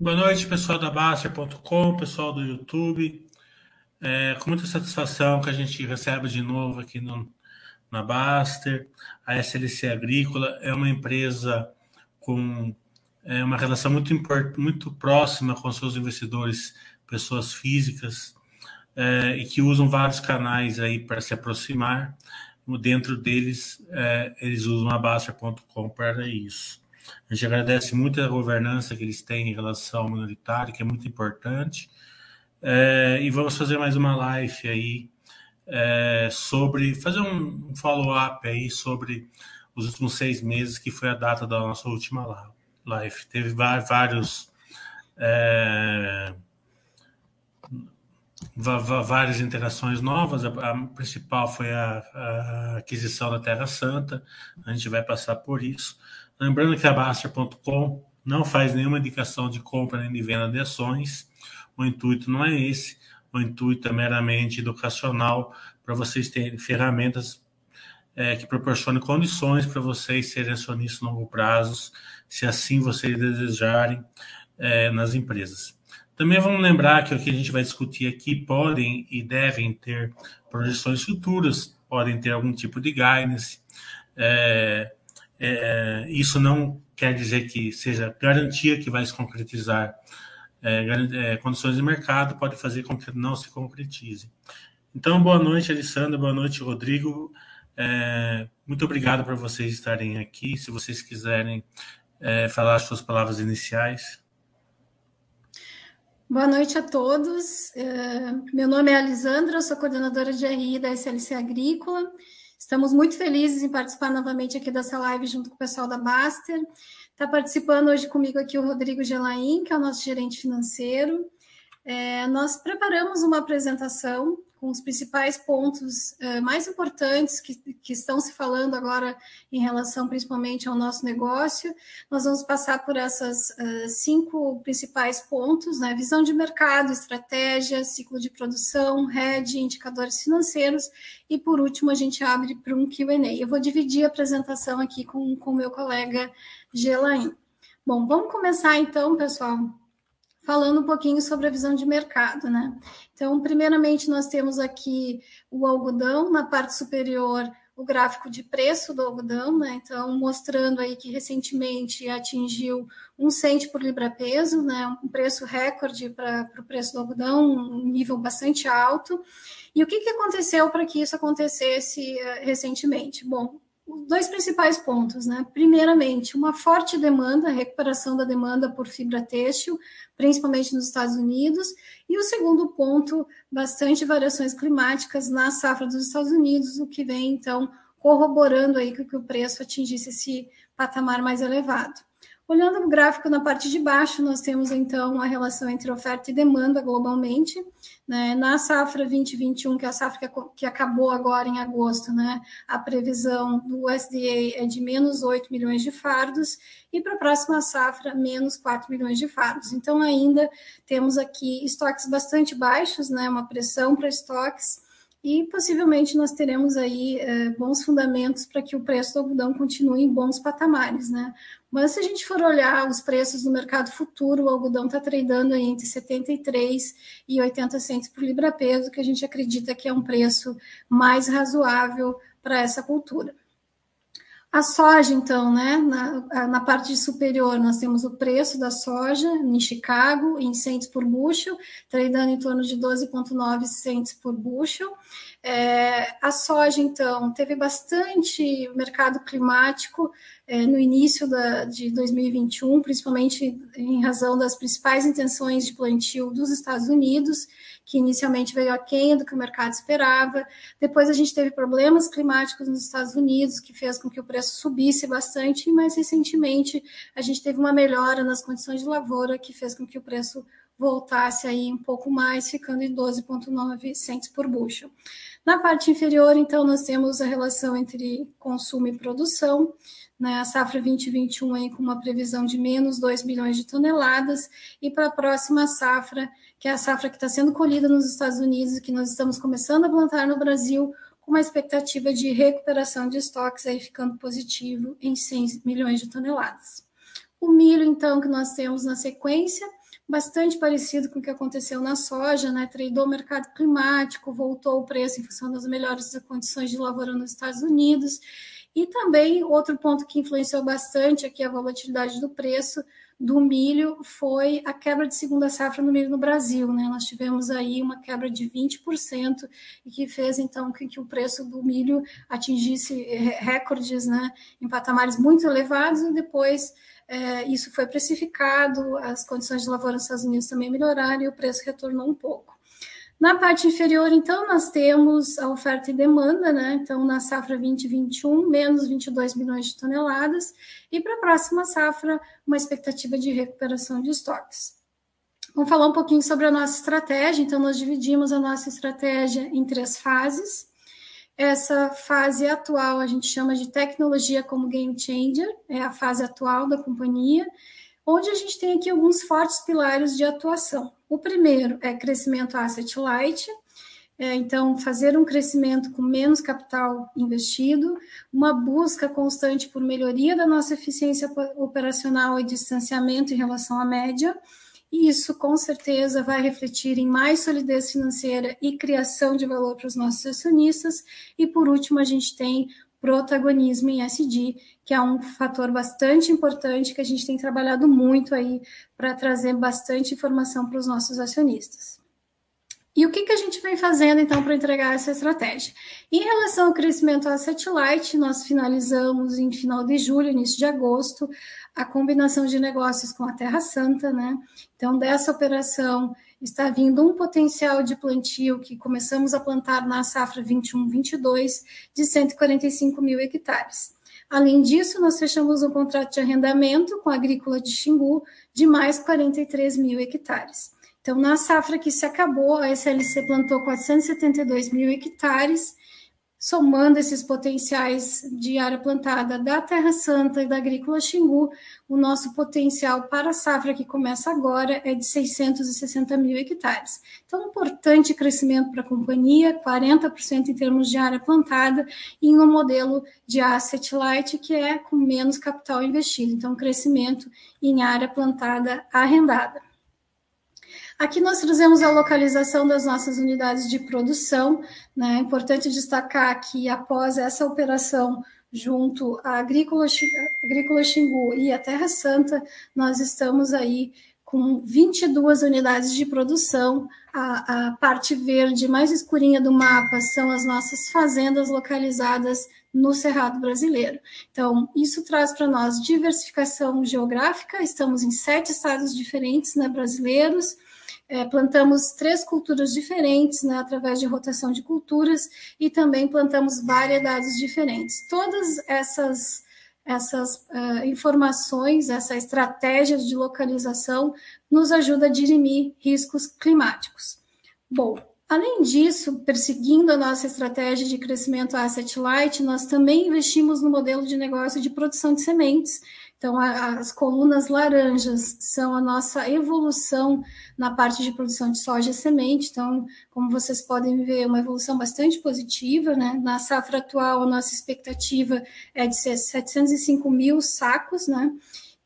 Boa noite, pessoal da Baster.com, pessoal do YouTube. É com muita satisfação que a gente recebe de novo aqui no, na Baster. A SLC Agrícola é uma empresa com é, uma relação muito, muito próxima com seus investidores, pessoas físicas, é, e que usam vários canais aí para se aproximar. Dentro deles, é, eles usam a Baster.com para isso. A gente agradece muito a governança que eles têm em relação ao minoritário, que é muito importante. É, e vamos fazer mais uma live aí é, sobre fazer um, follow-up aí sobre os últimos seis meses, que foi a data da nossa última live. Teve vários é, várias interações novas. A, principal foi a, a, aquisição da Terra Santa. A gente vai passar por isso. Lembrando que a Baster.com não faz nenhuma indicação de compra nem de venda de ações. O intuito não é esse. O intuito é meramente educacional para vocês terem ferramentas é, que proporcionem condições para vocês serem acionistas no longo prazo, se assim vocês desejarem, é, nas empresas. Também vamos lembrar que o que a gente vai discutir aqui podem e devem ter projeções futuras, podem ter algum tipo de guidance. É, é, isso não quer dizer que seja garantia que vai se concretizar. É, é, condições de mercado pode fazer com que não se concretize. Então, boa noite, Alessandra, boa noite, Rodrigo. É, muito obrigado por vocês estarem aqui. Se vocês quiserem é, falar as suas palavras iniciais. Boa noite a todos. É, meu nome é Alisandra, eu sou coordenadora de RI da SLC Agrícola. Estamos muito felizes em participar novamente aqui dessa live junto com o pessoal da Baster. Está participando hoje comigo aqui o Rodrigo Gelaim, que é o nosso gerente financeiro. É, nós preparamos uma apresentação com os principais pontos uh, mais importantes que, que estão se falando agora em relação principalmente ao nosso negócio. Nós vamos passar por essas uh, cinco principais pontos, né? Visão de mercado, estratégia, ciclo de produção, rede, indicadores financeiros e por último a gente abre para um Q&A. Eu vou dividir a apresentação aqui com o meu colega Gelaim. Bom, vamos começar então, pessoal, falando um pouquinho sobre a visão de mercado, né? Então, primeiramente, nós temos aqui o algodão, na parte superior, o gráfico de preço do algodão, né? Então, mostrando aí que recentemente atingiu um cento por libra-peso, né? Um preço recorde para o preço do algodão, um nível bastante alto. E o que, que aconteceu para que isso acontecesse uh, recentemente? Bom, dois principais pontos, né? Primeiramente, uma forte demanda, recuperação da demanda por fibra têxtil, principalmente nos Estados Unidos, e o segundo ponto, bastante variações climáticas na safra dos Estados Unidos, o que vem então corroborando aí que o preço atingisse esse patamar mais elevado. Olhando o gráfico na parte de baixo, nós temos então a relação entre oferta e demanda globalmente. Né? Na safra 2021, que é a safra que acabou agora em agosto, né? a previsão do USDA é de menos 8 milhões de fardos, e para a próxima safra, menos 4 milhões de fardos. Então, ainda temos aqui estoques bastante baixos, né? uma pressão para estoques e possivelmente nós teremos aí é, bons fundamentos para que o preço do algodão continue em bons patamares, né? Mas se a gente for olhar os preços no mercado futuro, o algodão está tradando aí entre 73 e 80 centos por libra-peso, que a gente acredita que é um preço mais razoável para essa cultura. A soja, então, né? Na, na, parte superior, nós temos o preço da soja em Chicago, em centos por bushel, tradando em torno de 12,9 centos por bushel. É, a soja, então, teve bastante mercado climático é, no início da, de 2021, principalmente em razão das principais intenções de plantio dos Estados Unidos que inicialmente veio aquém do que o mercado esperava. Depois a gente teve problemas climáticos nos Estados Unidos, que fez com que o preço subisse bastante, e mais recentemente a gente teve uma melhora nas condições de lavoura, que fez com que o preço voltasse aí um pouco mais, ficando em 12,9 centos por bushel. Na parte inferior, então, nós temos a relação entre consumo e produção, né, a safra 2021 aí com uma previsão de menos 2 milhões de toneladas, e para a próxima safra que é a safra que está sendo colhida nos Estados Unidos e que nós estamos começando a plantar no Brasil, com uma expectativa de recuperação de estoques aí ficando positivo em 100 milhões de toneladas. O milho, então, que nós temos na sequência, bastante parecido com o que aconteceu na soja, né? Tradou o mercado climático, voltou o preço em função das melhores condições de lavoura nos Estados Unidos. E também outro ponto que influenciou bastante aqui a volatilidade do preço do milho foi a quebra de segunda safra no milho no Brasil. Né? Nós tivemos aí uma quebra de 20% e que fez então que, que o preço do milho atingisse recordes né, em patamares muito elevados e depois é, isso foi precificado, as condições de lavoura nos Estados Unidos também melhoraram e o preço retornou um pouco. Na parte inferior, então, nós temos a oferta e demanda, né? Então, na safra 2021, menos 22 milhões de toneladas, e para a próxima safra, uma expectativa de recuperação de estoques. Vamos falar um pouquinho sobre a nossa estratégia. Então, nós dividimos a nossa estratégia em três fases. Essa fase atual a gente chama de tecnologia como game changer, é a fase atual da companhia onde a gente tem aqui alguns fortes pilares de atuação. O primeiro é crescimento asset light, é, então fazer um crescimento com menos capital investido, uma busca constante por melhoria da nossa eficiência operacional e distanciamento em relação à média, e isso com certeza vai refletir em mais solidez financeira e criação de valor para os nossos acionistas. E por último, a gente tem protagonismo em SD, que é um fator bastante importante que a gente tem trabalhado muito aí para trazer bastante informação para os nossos acionistas. E o que, que a gente vem fazendo então para entregar essa estratégia? Em relação ao crescimento asset light, nós finalizamos em final de julho, início de agosto, a combinação de negócios com a Terra Santa, né? Então, dessa operação está vindo um potencial de plantio que começamos a plantar na safra 21-22 de 145 mil hectares. Além disso, nós fechamos um contrato de arrendamento com a Agrícola de Xingu de mais 43 mil hectares. Então, na safra que se acabou, a SLC plantou 472 mil hectares somando esses potenciais de área plantada da Terra Santa e da Agrícola Xingu, o nosso potencial para a safra que começa agora é de 660 mil hectares. Então, um importante crescimento para a companhia, 40% em termos de área plantada, em um modelo de asset light que é com menos capital investido. Então, crescimento em área plantada arrendada. Aqui nós trazemos a localização das nossas unidades de produção. Né? É importante destacar que após essa operação junto à Agrícola, Xingu e a Terra Santa, nós estamos aí com 22 unidades de produção. A, a, parte verde mais escurinha do mapa são as nossas fazendas localizadas no Cerrado Brasileiro. Então, isso traz para nós diversificação geográfica. Estamos em sete estados diferentes né, brasileiros é, plantamos três culturas diferentes, né, através de rotação de culturas, e também plantamos variedades diferentes. Todas essas, essas uh, informações, essa estratégia de localização, nos ajuda a dirimir riscos climáticos. Bom, Além disso, perseguindo a nossa estratégia de crescimento asset light, nós também investimos no modelo de negócio de produção de sementes, então, as colunas laranjas são a nossa evolução na parte de produção de soja e semente. Então, como vocês podem ver, uma evolução bastante positiva. Né? Na safra atual, a nossa expectativa é de ser 705 mil sacos. Né?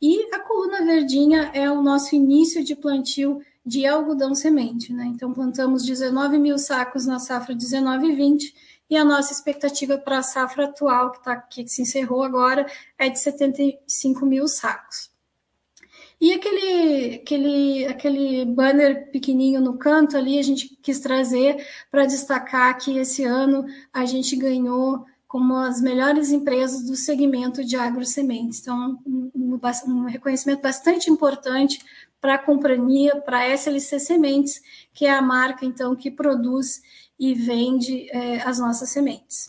E a coluna verdinha é o nosso início de plantio de algodão semente. Né? Então, plantamos 19 mil sacos na safra 19 e 20 e a nossa expectativa para a safra atual, que, tá, que se encerrou agora, é de 75 mil sacos. E aquele, aquele, aquele banner pequenininho no canto ali, a gente quis trazer para destacar que esse ano a gente ganhou como as melhores empresas do segmento de agrosementes. Então, um, um, reconhecimento bastante importante para a companhia, para a SLC Sementes, que é a marca, então, que produz e vende é, as nossas sementes.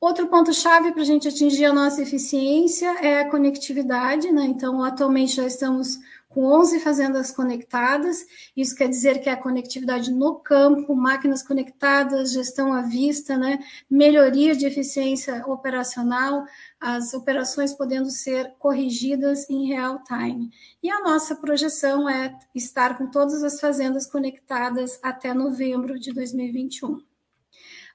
Outro ponto-chave para a gente atingir a nossa eficiência é a conectividade, né? Então, atualmente já estamos com 11 fazendas conectadas, isso quer dizer que a conectividade no campo, máquinas conectadas, gestão à vista, né? melhoria de eficiência operacional, as operações podendo ser corrigidas em real time. E a nossa projeção é estar com todas as fazendas conectadas até novembro de 2021.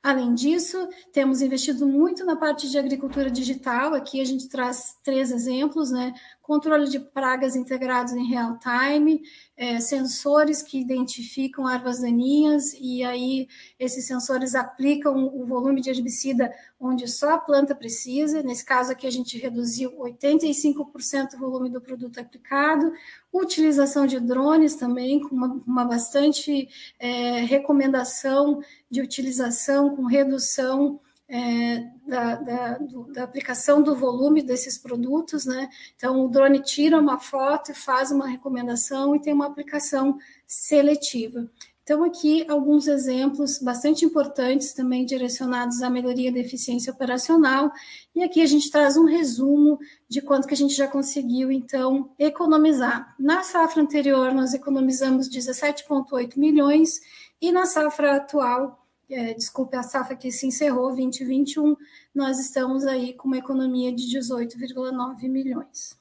Além disso, temos investido muito na parte de agricultura digital. Aqui a gente traz três exemplos, né? Controle de pragas integrados em real time, é, sensores que identificam ervas daninhas e aí esses sensores aplicam o volume de herbicida onde só a planta precisa. Nesse caso aqui a gente reduziu 85% o volume do produto aplicado. Utilização de drones também, com uma, uma bastante é, recomendação de utilização com redução é, da, da, do, da, aplicação do volume desses produtos, né? Então, o drone tira uma foto e faz uma recomendação e tem uma aplicação seletiva. Então, aqui alguns exemplos bastante importantes também direcionados à melhoria da eficiência operacional. E aqui a gente traz um resumo de quanto que a gente já conseguiu, então, economizar. Na safra anterior, nós economizamos 17,8 milhões e na safra atual, é, desculpe, a safra que se encerrou, 2021, nós estamos aí com uma economia de 18,9 milhões.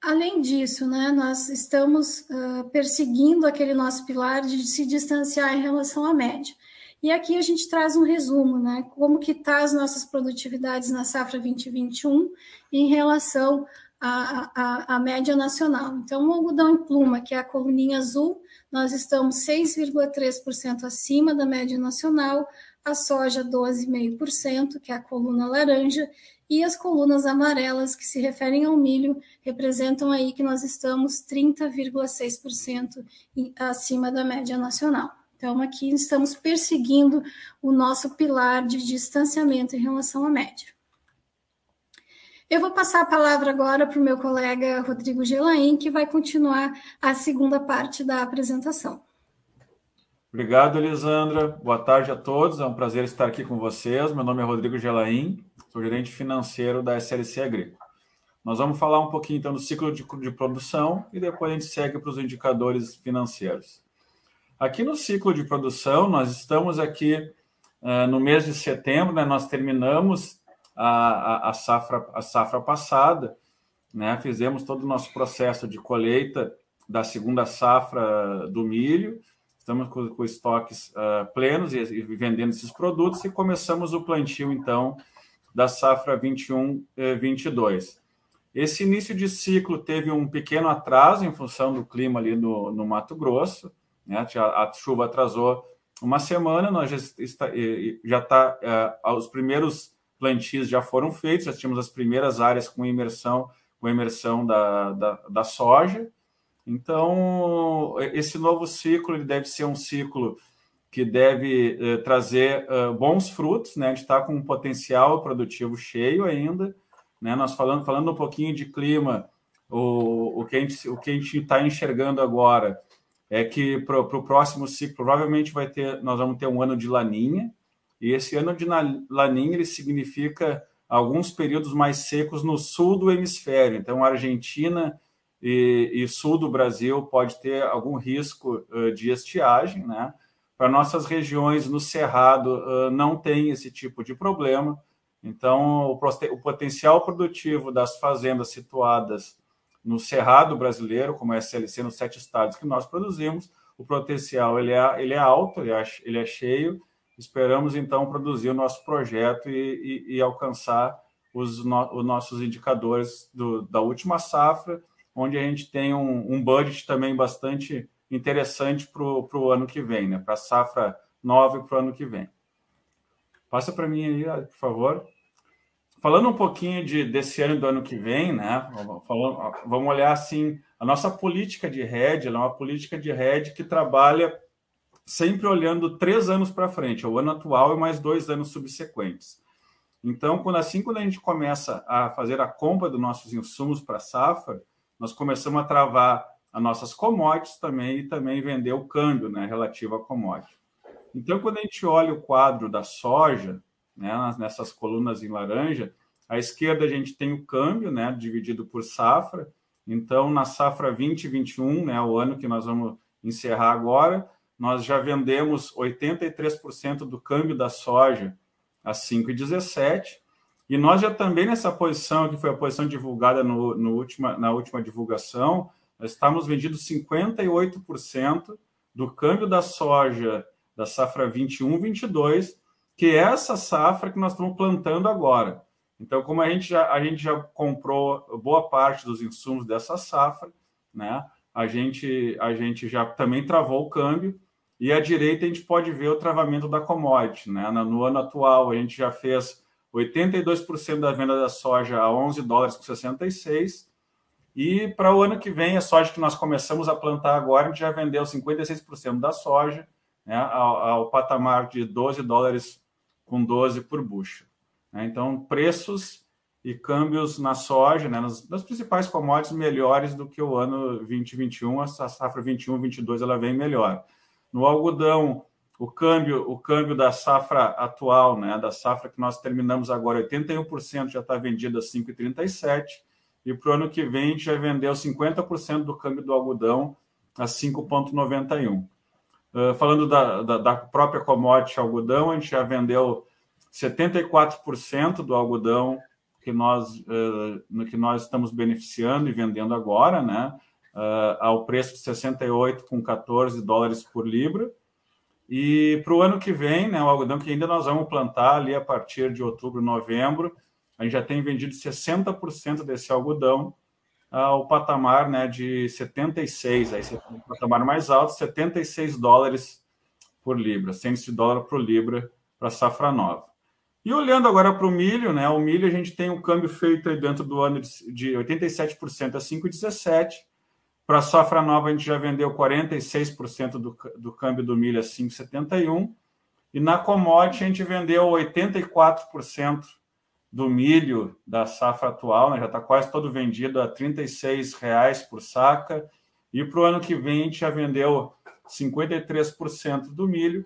Além disso, né, nós estamos uh, perseguindo aquele nosso pilar de se distanciar em relação à média. E aqui a gente traz um resumo, né, como que está as nossas produtividades na safra 2021 em relação à, à, à média nacional. Então, o algodão em pluma, que é a coluninha azul, nós estamos 6,3% acima da média nacional, a soja 12,5%, que é a coluna laranja, e as colunas amarelas, que se referem ao milho, representam aí que nós estamos 30,6% acima da média nacional. Então, aqui estamos perseguindo o nosso pilar de distanciamento em relação à média. Eu vou passar a palavra agora para o meu colega Rodrigo Gelain, que vai continuar a segunda parte da apresentação. Obrigado, Elisandra. Boa tarde a todos. É um prazer estar aqui com vocês. Meu nome é Rodrigo Gelain, sou gerente financeiro da SLC Agrícola. Nós vamos falar um pouquinho então do ciclo de, de produção e depois a gente segue para os indicadores financeiros. Aqui no ciclo de produção, nós estamos aqui uh, no mês de setembro, né, nós terminamos a, a, safra, a safra passada, né? fizemos todo o nosso processo de colheita da segunda safra do milho, estamos com, com estoques uh, plenos e, e, vendendo esses produtos e começamos o plantio, então, da safra 21-22. Eh, Esse início de ciclo teve um pequeno atraso em função do clima ali no, no Mato Grosso, né? a, a chuva atrasou uma semana, nós já está, já está uh, os primeiros plantios já foram feitos, já tínhamos as primeiras áreas com imersão, com imersão da, da, da soja. Então, esse novo ciclo ele deve ser um ciclo que deve eh, trazer uh, bons frutos, né? A gente está com um potencial produtivo cheio ainda, né? Nós falando, falando um pouquinho de clima, o, o que a gente o que a gente está enxergando agora é que para o próximo ciclo provavelmente vai ter, nós vamos ter um ano de laninha, e esse ano de Laninha ele significa alguns períodos mais secos no sul do hemisfério. Então, Argentina e, e sul do Brasil pode ter algum risco uh, de estiagem, né? Para nossas regiões no Cerrado uh, não tem esse tipo de problema. Então, o, o, potencial produtivo das fazendas situadas no Cerrado brasileiro, como a SLC, nos sete estados que nós produzimos, o potencial ele é, ele é alto, ele é, ele é cheio, Esperamos, então, produzir o nosso projeto e, e, e alcançar os, no, os, nossos indicadores do, da última safra, onde a gente tem um, um budget também bastante interessante para o ano que vem, né? para a safra nova e para o ano que vem. Passa para mim aí, por favor. Falando um pouquinho de, desse ano e do ano que vem, né? Falando, vamos olhar assim, a nossa política de rede, é uma política de rede que trabalha sempre olhando três anos para frente, o ano atual e mais dois anos subsequentes. Então, quando assim, quando a gente começa a fazer a compra dos nossos insumos para safra, nós começamos a travar as nossas commodities também e também vender o câmbio né, relativo à commodity. Então, quando a gente olha o quadro da soja, né, nessas colunas em laranja, à esquerda a gente tem o câmbio, né, dividido por safra. Então, na safra 2021, né, o ano que nós vamos encerrar agora, nós já vendemos 83% do câmbio da soja a 5,17 e nós já também nessa posição, que foi a posição divulgada no, no última, na última divulgação, nós estamos vendidos 58% do câmbio da soja da safra 21-22, que é essa safra que nós estamos plantando agora. Então, como a gente já, a gente já comprou boa parte dos insumos dessa safra, né? A gente, a gente já também travou o câmbio e à direita a gente pode ver o travamento da commodity, né? No ano atual a gente já fez 82% da venda da soja a 11 dólares com 66 e para o ano que vem a soja que nós começamos a plantar agora a gente já vendeu 56% da soja, né? Ao, ao patamar de 12 dólares com 12 por bushel. Né? Então preços e câmbios na soja, né, nas, nas, principais commodities melhores do que o ano 2021, a safra 21, 22 ela vem melhor. No algodão, o câmbio, o câmbio da safra atual, né, da safra que nós terminamos agora, 81% já está vendido a 5,37 e para o ano que vem a gente já vendeu 50% do câmbio do algodão a 5,91. Uh, falando da, da, da, própria commodity algodão, a gente já vendeu 74% do algodão que nós, uh, no que nós estamos beneficiando e vendendo agora, né? Uh, ao preço de 68 com 14 dólares por libra. E para o ano que vem, né, o algodão que ainda nós vamos plantar ali a partir de outubro, novembro, a gente já tem vendido 60% desse algodão ao patamar né, de 76, aí o patamar mais alto, 76 dólares por libra, 100 de dólar por libra para safra nova. E olhando agora para o milho, né? O milho a gente tem um câmbio feito dentro do ano de 87% a 5,17. Para a safra nova, a gente já vendeu 46% do, do câmbio do milho a 5,71. E na commodity, a gente vendeu 84% do milho da safra atual, né? já está quase todo vendido a R$ 36,00 por saca. E para o ano que vem, a gente já vendeu 53% do milho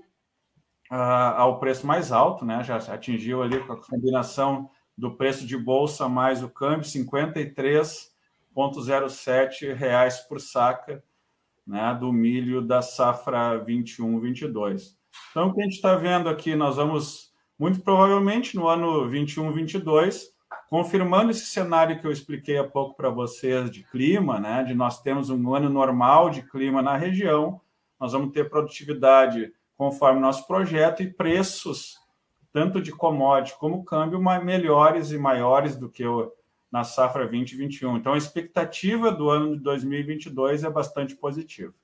uh, ao preço mais alto, né? Já atingiu ali com a combinação do preço de bolsa mais o câmbio, 53,07 reais por saca, né? Do milho da safra 21/22. Então, o que a gente está vendo aqui, nós vamos muito provavelmente no ano 21/22 confirmando esse cenário que eu expliquei há pouco para vocês de clima, né? De nós temos um ano normal de clima na região, nós vamos ter produtividade conforme nosso projeto, e preços, tanto de commodity como câmbio, melhores e maiores do que o, na safra 2021. Então, a expectativa do ano de 2022 é bastante positiva.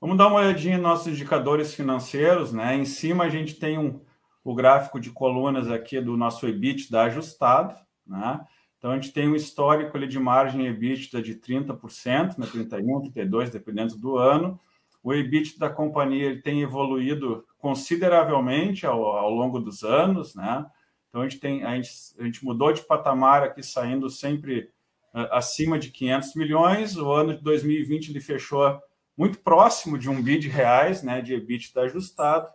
Vamos dar uma olhadinha em nossos indicadores financeiros. Né? Em cima, a gente tem um, o gráfico de colunas aqui do nosso EBITDA ajustado. Né? Então, a gente tem um histórico ali de margem EBITDA de 30%, né? 31%, 32%, dependendo do ano. O EBIT da companhia tem evoluído consideravelmente ao, ao longo dos anos, né? Então a gente tem a gente, a gente mudou de patamar aqui saindo sempre uh, acima de 500 milhões. O ano de 2020 ele fechou muito próximo de um bi de reais, né, de EBITDA ajustado.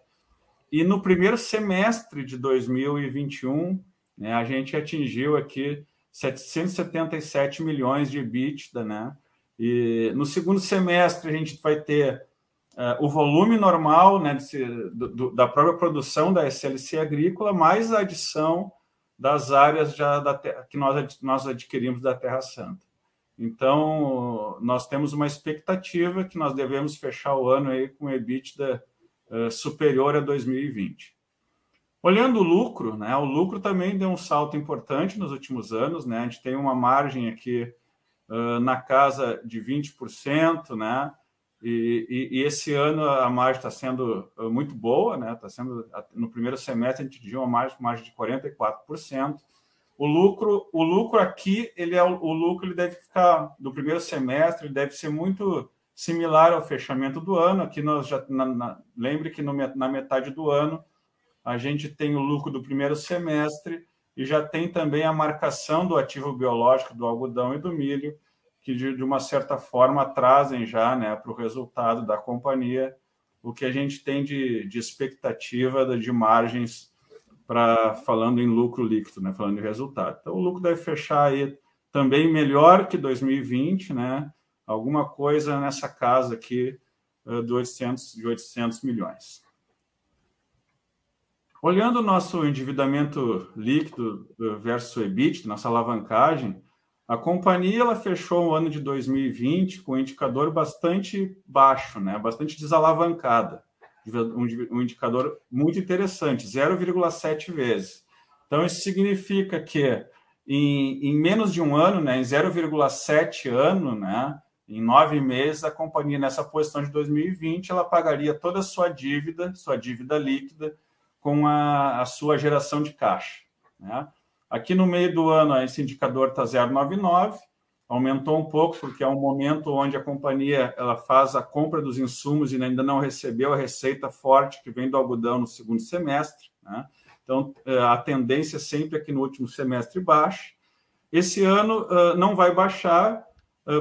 E no primeiro semestre de 2021, né, a gente atingiu aqui 777 milhões de EBITDA, né? E no segundo semestre a gente vai ter o volume normal né, desse, do, da própria produção da SLC agrícola, mais a adição das áreas já da terra, que nós, nós adquirimos da Terra Santa. Então, nós temos uma expectativa que nós devemos fechar o ano aí com EBITDA uh, superior a 2020. Olhando o lucro, né, o lucro também deu um salto importante nos últimos anos. Né, a gente tem uma margem aqui uh, na casa de 20%, né, e, e, e, esse ano a margem está sendo uh, muito boa, né? Está sendo no primeiro semestre a gente tinha uma margem, margem de 44%. O lucro, o lucro aqui, ele é o, o, lucro, ele deve ficar do primeiro semestre, ele deve ser muito similar ao fechamento do ano. Aqui nós já na, na, lembre que no, na metade do ano a gente tem o lucro do primeiro semestre e já tem também a marcação do ativo biológico do algodão e do milho que de, de uma certa forma trazem já né, para o resultado da companhia o que a gente tem de, de expectativa de margens para falando em lucro líquido, né, falando em resultado. Então o lucro deve fechar aí também melhor que 2020, né? Alguma coisa nessa casa aqui uh, de 800 de 800 milhões. Olhando o nosso endividamento líquido versus o EBIT, nossa alavancagem, A companhia ela fechou o ano de 2020 com um indicador bastante baixo, né? bastante desalavancada. Um indicador muito interessante, 0,7 vezes. Então, isso significa que em, em menos de um ano, né, em 0,7 ano, né, em nove meses, a companhia, nessa posição de 2020, ela pagaria toda a sua dívida, sua dívida líquida, com a, a sua geração de caixa. Né? Aqui no meio do ano, esse indicador está 0,99, aumentou um pouco, porque é um momento onde a companhia ela faz a compra dos insumos e ainda não recebeu a receita forte que vem do algodão no segundo semestre. Né? Então, é, a tendência sempre é que no último semestre baixe. Esse ano não vai baixar,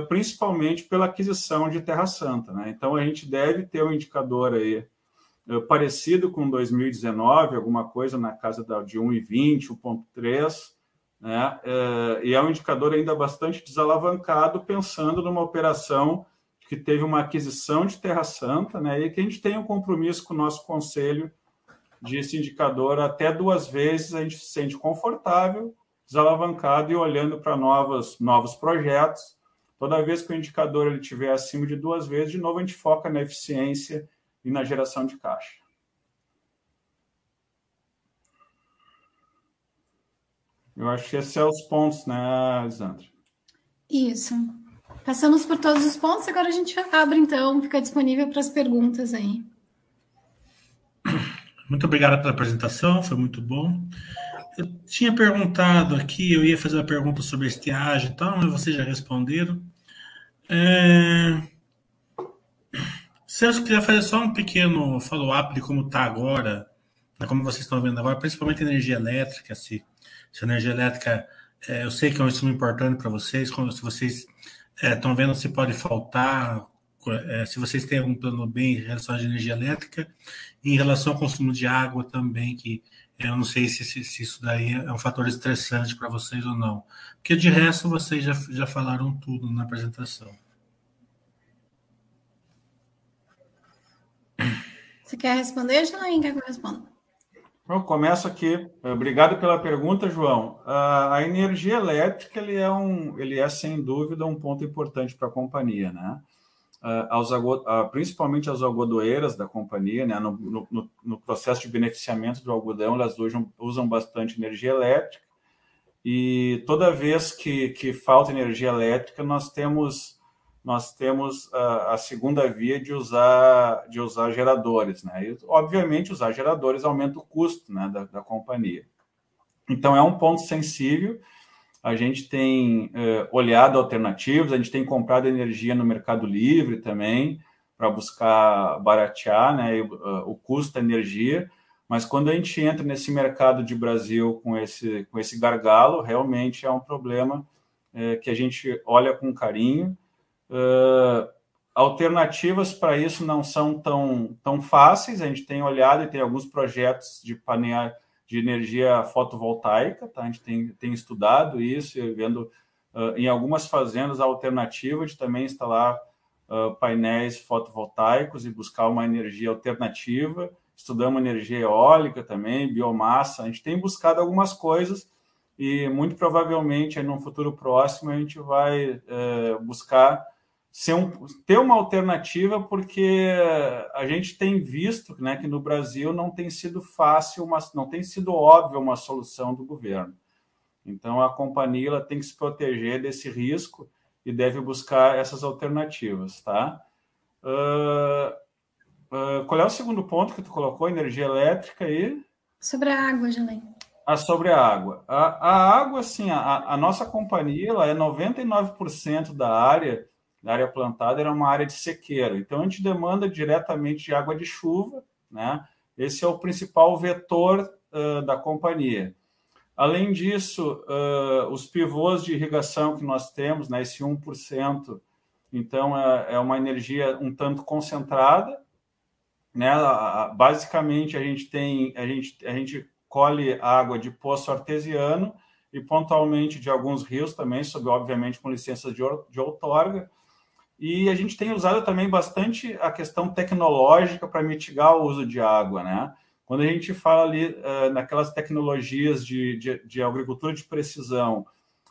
principalmente pela aquisição de Terra Santa. Né? Então, a gente deve ter um indicador aí parecido com 2019, alguma coisa na casa de 1,20, 1,3, né? e é um indicador ainda bastante desalavancado, pensando numa operação que teve uma aquisição de Terra Santa, né? e que a gente tem um compromisso com o nosso conselho de esse indicador até duas vezes a gente se sente confortável, desalavancado e olhando para novos, novos projetos. Toda vez que o indicador ele estiver acima de duas vezes, de novo a gente foca na eficiência e na geração de caixa. Eu acho que esses são os pontos, né, Lisandra? Isso. Passamos por todos os pontos, agora a gente abre, então, fica disponível para as perguntas aí. Muito obrigado pela apresentação, foi muito bom. Eu tinha perguntado aqui, eu ia fazer uma pergunta sobre estiagem e tal, mas vocês já responderam. É... Se eu quiser fazer só um pequeno follow-up de como está agora, né, como vocês estão vendo agora, principalmente energia elétrica, se, se energia elétrica, é, eu sei que é um instrumento importante para vocês, se vocês é, estão vendo se pode faltar, é, se vocês têm algum plano bem em relação à energia elétrica, em relação ao consumo de água também, que eu não sei se, se, se isso daí é um fator estressante para vocês ou não. Porque de resto vocês já, já falaram tudo na apresentação. Você quer responder, Janaína? Quer que eu responda? Eu começo aqui. Obrigado pela pergunta, João. A energia elétrica ele é, um, ele é sem dúvida um ponto importante para a companhia, né? aos, principalmente as algodoeiras da companhia, né, no, no, no, processo de beneficiamento do algodão, elas usam, usam bastante energia elétrica, e toda vez que, que falta energia elétrica, nós temos, nós temos a, a segunda via de usar, de usar geradores. Né? E, obviamente, usar geradores aumenta o custo né, da, da companhia. Então, é um ponto sensível, a gente tem eh, olhado alternativas, a gente tem comprado energia no Mercado Livre também, para buscar baratear né, o, uh, o custo da energia. Mas quando a gente entra nesse mercado de Brasil com esse, com esse gargalo, realmente é um problema eh, que a gente olha com carinho. Uh, alternativas para isso não são tão, tão fáceis, a gente tem olhado e tem alguns projetos de paneel de energia fotovoltaica, tá? a gente tem, tem estudado isso, vendo uh, em algumas fazendas a alternativa de também instalar uh, painéis fotovoltaicos e buscar uma energia alternativa. Estudamos energia eólica também, biomassa, a gente tem buscado algumas coisas e muito provavelmente, no futuro próximo, a gente vai uh, buscar ser um, ter uma alternativa, porque a gente tem visto né, que no Brasil não tem sido fácil, uma, não tem sido óbvio uma solução do governo. Então, a companhia tem que se proteger desse risco e deve buscar essas alternativas. Tá? Uh, uh, qual é o segundo ponto que tu colocou? Energia elétrica e... Sobre a água, Gelém. Ah, sobre a água. A, a água, assim, a, a nossa companhia ela é 99% da área a área plantada era uma área de sequeiro. Então, a gente demanda diretamente de água de chuva, né? Esse é o principal vetor uh, da companhia. Além disso, uh, os pivôs de irrigação que nós temos, né, esse 1%, então é, é uma energia um tanto concentrada. Né? Basicamente, a gente tem, a gente, a gente colhe água de poço artesiano e pontualmente de alguns rios também, sob, obviamente, com licença de, de outorga. E a gente tem usado também bastante a questão tecnológica para mitigar o uso de água, né? Quando a gente fala ali uh, naquelas tecnologias de, de, de, agricultura de precisão,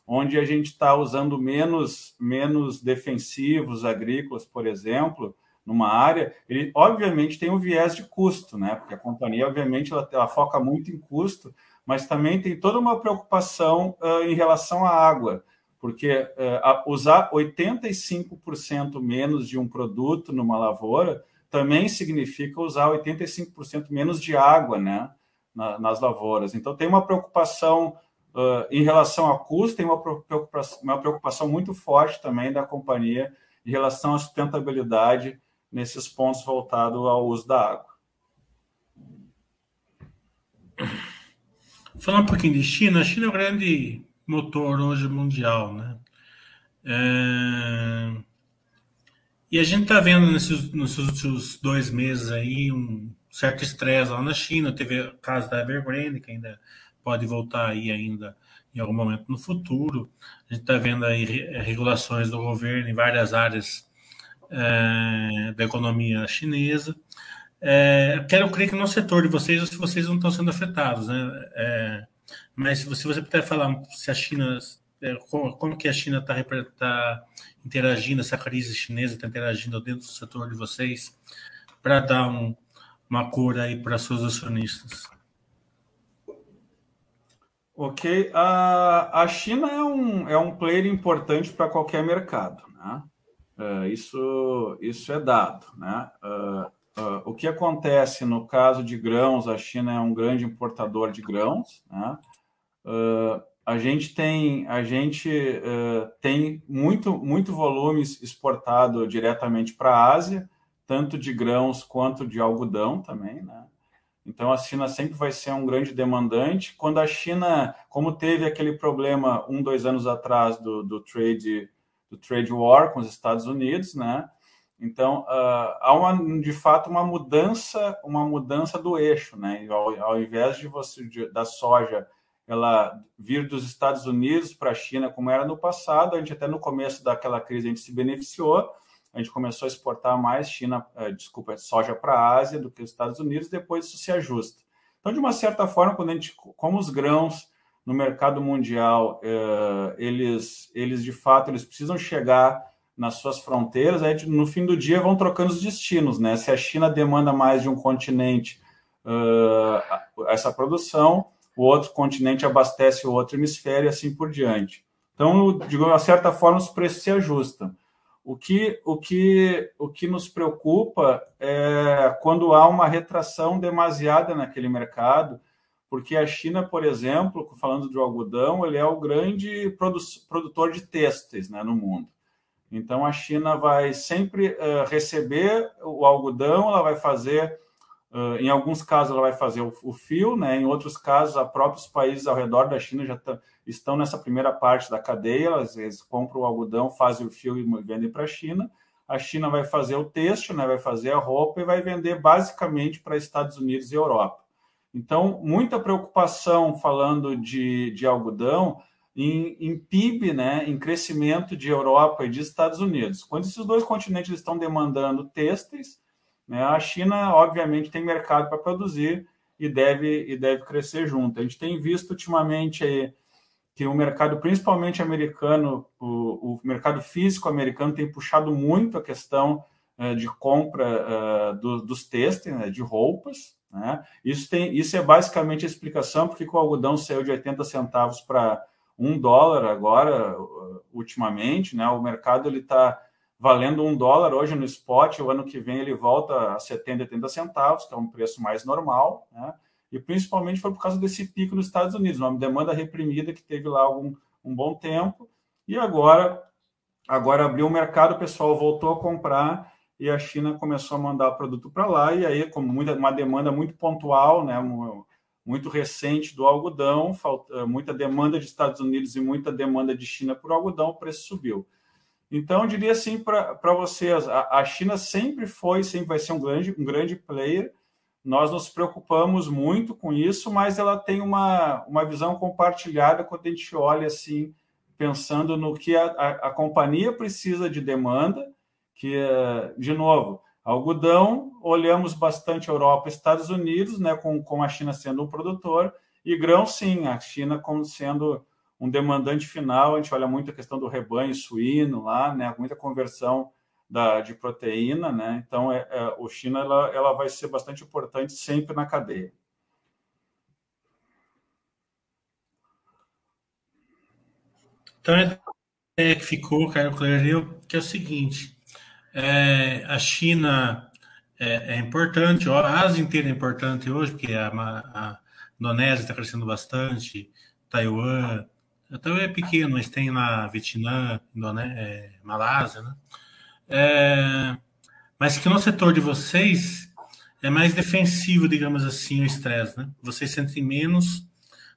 onde a gente está usando menos, menos defensivos agrícolas, por exemplo, numa área, ele obviamente tem um viés de custo, né? Porque a companhia, obviamente, ela, ela foca muito em custo, mas também tem toda uma preocupação uh, em relação à água, porque uh, usar 85% menos de um produto numa lavoura também significa usar 85% menos de água, né? Na, nas lavouras. Então, tem uma preocupação uh, em relação a custo, tem uma preocupação, uma preocupação muito forte também da companhia em relação à sustentabilidade nesses pontos voltados ao uso da água. Falar um pouquinho de China, a China é o grande motor hoje mundial, né? É... E a gente está vendo nesses, nesses últimos dois meses aí um certo estresse lá na China. Teve o caso da Evergrande, que ainda pode voltar aí ainda em algum momento no futuro. A gente está vendo aí regulações do governo em várias áreas é, da economia chinesa. É, quero crer que no setor de vocês, vocês não estão sendo afetados, né? É, mas se você, puder falar se a China, é, como, que a China está tá interagindo, essa crise chinesa está interagindo dentro do setor de vocês, para dar um, uma cor aí para seus acionistas. Ok, a, a China é um, é um player importante para qualquer mercado, né? Uh, isso, isso é dado, né? Uh, Uh, o que acontece no caso de grãos? A China é um grande importador de grãos. Né? Uh, a gente tem, a gente, uh, tem muito, muito volume exportado diretamente para a Ásia, tanto de grãos quanto de algodão também. Né? Então a China sempre vai ser um grande demandante. Quando a China, como teve aquele problema um, dois anos atrás do, do trade do trade war com os Estados Unidos, né? Então, uh, há uma, de fato uma mudança, uma mudança do eixo, né? Ao, ao invés de você de, da soja ela vir dos Estados Unidos para a China, como era no passado, a gente até no começo daquela crise a gente se beneficiou, a gente começou a exportar mais China, uh, desculpa, soja para a Ásia do que os Estados Unidos, depois isso se ajusta. Então, de uma certa forma, quando a gente, como os grãos no mercado mundial, uh, eles, eles de fato, eles precisam chegar nas suas fronteiras, aí no fim do dia vão trocando os destinos, né? Se a China demanda mais de um continente uh, essa produção, o outro continente abastece o outro hemisfério e assim por diante. Então, de uma certa forma, os preços se ajustam. O que, o que, o que nos preocupa é quando há uma retração demasiada naquele mercado, porque a China, por exemplo, falando do algodão, ele é o grande produtor de têxteis né, no mundo. Então, a China vai sempre uh, receber o algodão, ela vai fazer, uh, em alguns casos, ela vai fazer o, o, fio, né? em outros casos, os próprios países ao redor da China já estão nessa primeira parte da cadeia, elas, eles compram o algodão, fazem o fio e vendem para a China. A China vai fazer o têxtil, né? vai fazer a roupa e vai vender basicamente para Estados Unidos e Europa. Então, muita preocupação falando de, de algodão em, em, PIB, né, em crescimento de Europa e de Estados Unidos. Quando esses dois continentes estão demandando têxteis, né, a China, obviamente, tem mercado para produzir e deve, e deve crescer junto. A gente tem visto ultimamente aí que o mercado, principalmente americano, o, o mercado físico americano tem puxado muito a questão uh, de compra uh, do, dos têxteis, né, de roupas. Né? Isso, tem, isso é basicamente a explicação porque o algodão saiu de 80 centavos para um dólar agora, ultimamente, né? O mercado ele está valendo um dólar hoje no spot, o ano que vem ele volta a 70, 80 centavos, que é um preço mais normal, né? E principalmente foi por causa desse pico nos Estados Unidos, uma demanda reprimida que teve lá algum, um bom tempo, e agora, agora abriu o mercado, o pessoal voltou a comprar e a China começou a mandar produto para lá, e aí, como muita, uma demanda muito pontual, né? Muito recente do algodão, falta, eh, muita demanda de Estados Unidos e muita demanda de China por algodão, o preço subiu. Então, eu diria assim para vocês: a, a, China sempre foi, sempre vai ser um grande, um grande player. Nós nos preocupamos muito com isso, mas ela tem uma, uma visão compartilhada quando a gente olha assim, pensando no que a, a, a companhia precisa de demanda, que, eh, de novo, Algodão, olhamos bastante Europa e Estados Unidos, né, com, com a China sendo um produtor, e grão, sim, a China como sendo um demandante final, a gente olha muito a questão do rebanho suíno lá, né? Muita conversão da, de proteína, né? Então, é, é, o China ela, ela vai ser bastante importante sempre na cadeia. Então, ideia que ficou, Caio Clerio, que é o seguinte: é, a China é, é, importante, a Ásia inteira é importante hoje, porque a, a Indonésia está crescendo bastante, Taiwan, Taiwan é pequeno, mas tem na Vietnã, Indonésia, é, Malásia, né? É, mas que no setor de vocês é mais defensivo, digamos assim, o estresse, né? Vocês sentem menos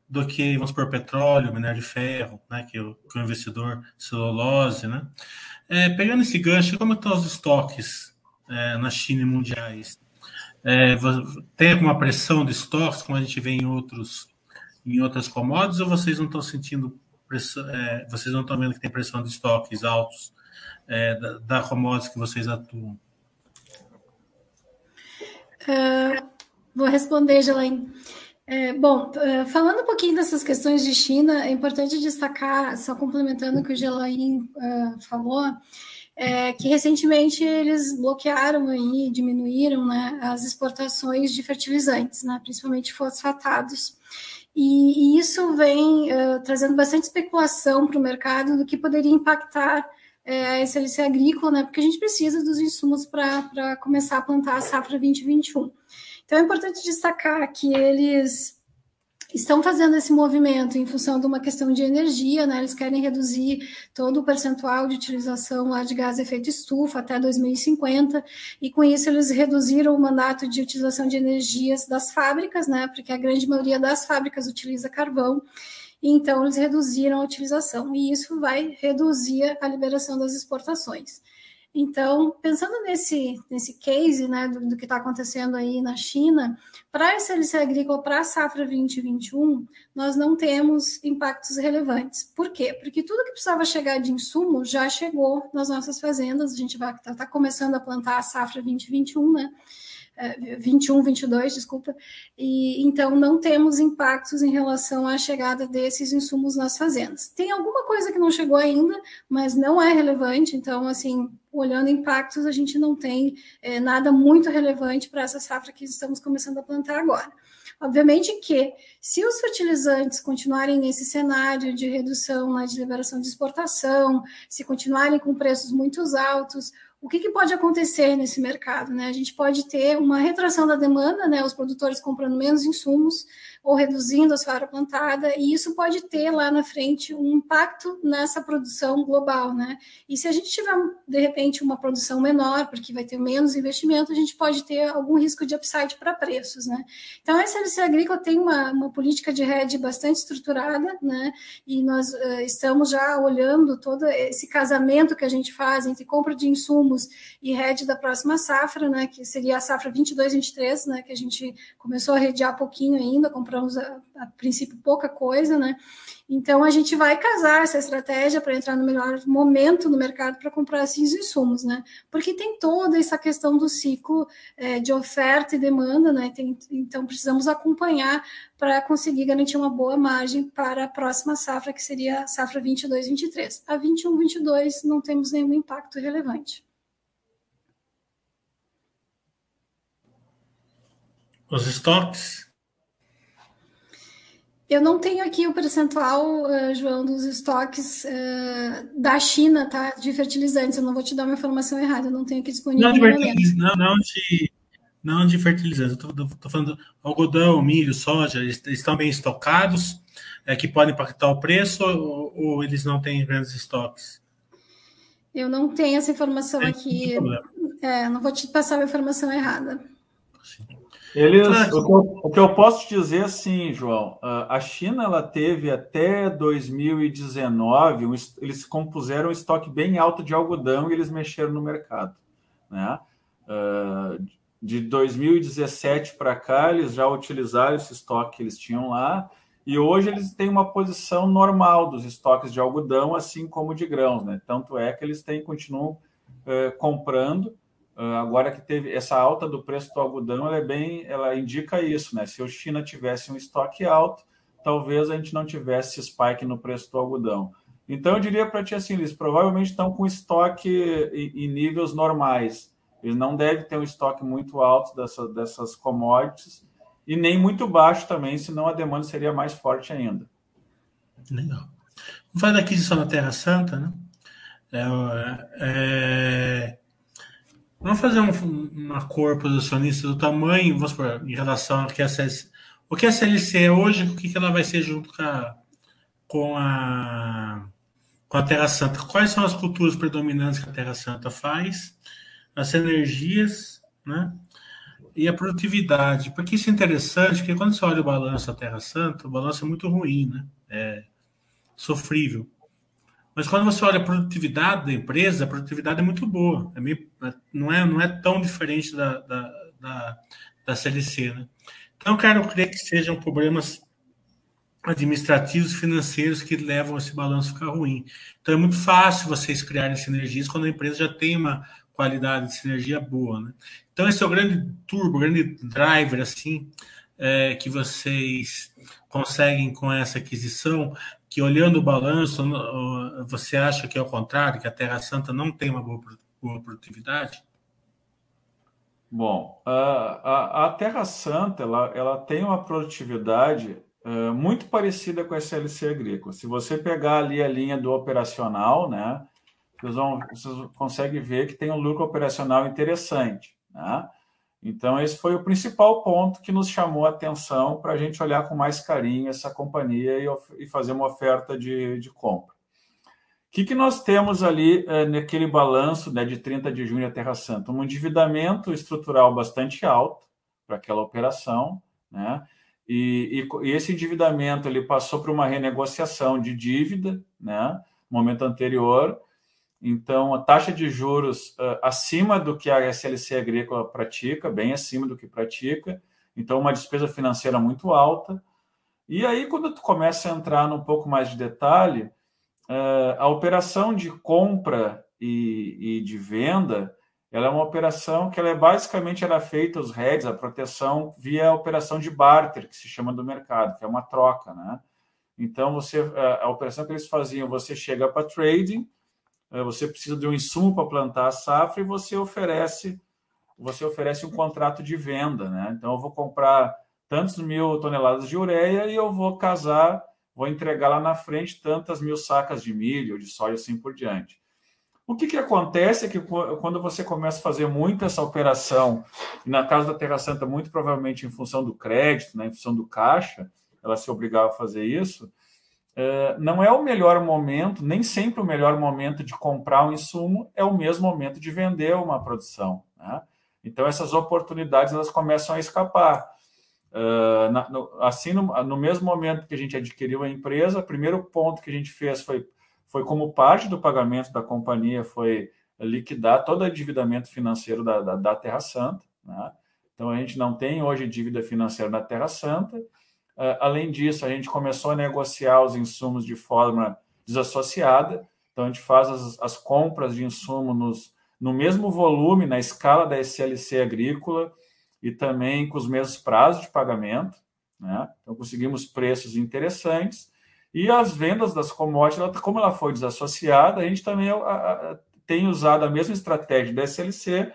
do que, vamos por petróleo, minério de ferro, né? Que o, que o investidor, celulose, né? É, pegando esse gancho, como estão os estoques é, na China e mundiais? É, tem alguma pressão de estoques, como a gente vê em outros em outras commodities, ou vocês não estão sentindo pressão, é, vocês não estão vendo que tem pressão de estoques altos é, da, da commodities que vocês atuam? Uh, vou responder, Gelaine. É, bom, uh, falando um pouquinho dessas questões de China, é importante destacar, só complementando o que o Gelain uh, falou, é, que recentemente eles bloquearam e diminuíram né, as exportações de fertilizantes, né, principalmente fosfatados. E, e isso vem uh, trazendo bastante especulação para o mercado do que poderia impactar é, a excelência agrícola, né, porque a gente precisa dos insumos para começar a plantar a safra 2021. Então é importante destacar que eles estão fazendo esse movimento em função de uma questão de energia, né? Eles querem reduzir todo o percentual de utilização lá de gás efeito estufa até 2050, e com isso eles reduziram o mandato de utilização de energias das fábricas, né? Porque a grande maioria das fábricas utiliza carvão. Então, eles reduziram a utilização, e isso vai reduzir a liberação das exportações. Então, pensando nesse, nesse case né, do, do que está acontecendo aí na China, para a SLC agrícola, para a safra 2021, nós não temos impactos relevantes. Por quê? Porque tudo que precisava chegar de insumo já chegou nas nossas fazendas, a gente vai estar tá, tá começando a plantar a safra 2021, né? 21, 22, desculpa, e então não temos impactos em relação à chegada desses insumos nas fazendas. Tem alguma coisa que não chegou ainda, mas não é relevante, então, assim, olhando impactos, a gente não tem é, nada muito relevante para essa safra que estamos começando a plantar agora. Obviamente que, se os fertilizantes continuarem nesse cenário de redução né, de liberação de exportação, se continuarem com preços muito altos, o que, que, pode acontecer nesse mercado? Né? A gente pode ter uma retração da demanda, né? os produtores comprando menos insumos ou reduzindo a sua área plantada, e isso pode ter lá na frente um impacto nessa produção global. Né? E se a gente tiver, de repente, uma produção menor, porque vai ter menos investimento, a gente pode ter algum risco de upside para preços. Né? Então, a SLC Agrícola tem uma, uma política de rede bastante estruturada, né? e nós uh, estamos já olhando todo esse casamento que a gente faz entre compra de insumos insumos e rede da próxima safra, né, que seria a safra 22-23, né, que a gente começou a redear pouquinho ainda, compramos a, a princípio pouca coisa, né, então a gente vai casar essa estratégia para entrar no melhor momento no mercado para comprar esses insumos, né, porque tem toda essa questão do ciclo é, de oferta e demanda, né, tem, então precisamos acompanhar para conseguir garantir uma boa margem para a próxima safra, que seria a safra 22-23. A 21-22 não temos nenhum impacto relevante. Os estoques? Eu não tenho aqui o percentual, uh, João, dos estoques uh, da China, tá? De fertilizantes. Eu não vou te dar uma informação errada, eu não tenho aqui disponível. Não de fertilizantes, não, não de, não de fertilizantes. Estou falando algodão, milho, soja, eles, eles estão bem estocados, é, que podem impactar o preço ou, ou, eles não têm grandes estoques? Eu não tenho essa informação é, aqui. É, não vou te passar a informação errada. Sim. Eles, o, que eu, o que eu posso te dizer assim, João, a China ela teve até 2019, eles compuseram um estoque bem alto de algodão e eles mexeram no mercado. Né? De 2017 para cá, eles já utilizaram esse estoque que eles tinham lá, e hoje eles têm uma posição normal dos estoques de algodão, assim como de grãos. Né? Tanto é que eles têm, continuam eh, comprando agora que teve essa alta do preço do algodão, ela é bem, ela indica isso, né? Se a China tivesse um estoque alto, talvez a gente não tivesse spike no preço do algodão. Então, eu diria para ti assim, eles provavelmente estão com estoque em, níveis normais. Eles não devem ter um estoque muito alto dessa, dessas commodities e nem muito baixo também, senão a demanda seria mais forte ainda. Legal. Vamos falar da aquisição da Terra Santa, né? É, é... Vamos fazer um, uma cor posicionista do tamanho, vamos supor, em relação ao que a CLC, o que a CLC é hoje, o que ela vai ser junto com a, com a, com a Terra Santa. Quais são as culturas predominantes que a Terra Santa faz? As energias, né? E a produtividade. Porque isso é interessante, porque quando você olha o balanço da Terra Santa, o balanço é muito ruim, né? É sofrível. Mas quando você olha a produtividade da empresa, a produtividade é muito boa. É meio, não, é, não é tão diferente da, da, da, da CLC. Né? Então, quero crer que sejam problemas administrativos financeiros que levam esse balanço a ficar ruim. Então, é muito fácil vocês criarem sinergias quando a empresa já tem uma qualidade de sinergia boa. Né? Então, esse é o grande turbo, o grande driver assim, é, que vocês conseguem com essa aquisição, que olhando o balanço, você acha que é o contrário, que a Terra Santa não tem uma boa, boa produtividade? Bom, a, a, Terra Santa ela, ela tem uma produtividade uh, muito parecida com a SLC agrícola. Se você pegar ali a linha do operacional, né, vocês, vão, vocês conseguem ver que tem um lucro operacional interessante. Né? Então, esse foi o principal ponto que nos chamou a atenção para a gente olhar com mais carinho essa companhia e, e fazer uma oferta de, de compra. O que, que nós temos ali é, naquele balanço né, de 30 de junho a Terra Santa? Um endividamento estrutural bastante alto para aquela operação, né? E, e, e, esse endividamento ele passou por uma renegociação de dívida, né? No momento anterior, então, a taxa de juros uh, acima do que a SLC agrícola pratica, bem acima do que pratica. Então, uma despesa financeira muito alta. E aí, quando tu começa a entrar num pouco mais de detalhe, uh, a operação de compra e, e, de venda, ela é uma operação que ela é basicamente era feita os heads, a proteção via a operação de barter, que se chama do mercado, que é uma troca, né? Então, você a, a operação que eles faziam, você chega para trading, é, você precisa de um insumo para plantar a safra e você oferece você oferece um contrato de venda, né? Então eu vou comprar tantos mil toneladas de ureia e eu vou casar, vou entregar lá na frente tantas mil sacas de milho, de soja, assim por diante. O que, que acontece é que quando você começa a fazer muito essa operação, e na casa da Terra Santa, muito provavelmente em função do crédito, né, em função do caixa, ela se obrigava a fazer isso, é, não é o melhor momento, nem sempre o melhor momento de comprar um insumo é o mesmo momento de vender uma produção. Né? Então, essas oportunidades elas começam a escapar. Uh, na, no, assim, no, no, mesmo momento que a gente adquiriu a empresa, o primeiro ponto que a gente fez foi, foi como parte do pagamento da companhia, foi liquidar todo o endividamento financeiro da, da, da Terra Santa. Né? Então, a gente não tem hoje dívida financeira na Terra Santa, além disso, a gente começou a negociar os insumos de forma desassociada. Então, a gente faz as, as compras de insumo nos, no mesmo volume, na escala da SLC agrícola e também com os mesmos prazos de pagamento. Né? Então, conseguimos preços interessantes. E as vendas das commodities, como ela foi desassociada, a gente também tem usado a mesma estratégia da SLC,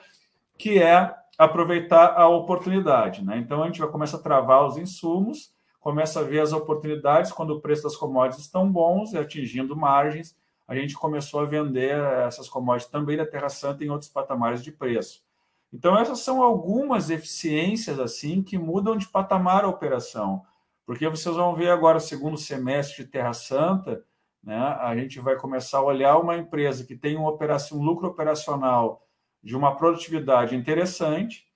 que é aproveitar a oportunidade. Né? Então, a gente vai começar a travar os insumos começa a ver as oportunidades quando o preço das commodities estão bons e atingindo margens, a gente começou a vender essas commodities também da Terra Santa em outros patamares de preço. Então essas são algumas eficiências assim que mudam de patamar a operação, porque vocês vão ver agora segundo semestre de Terra Santa, né? A gente vai começar a olhar uma empresa que tem um, operação, um lucro operacional de uma produtividade interessante,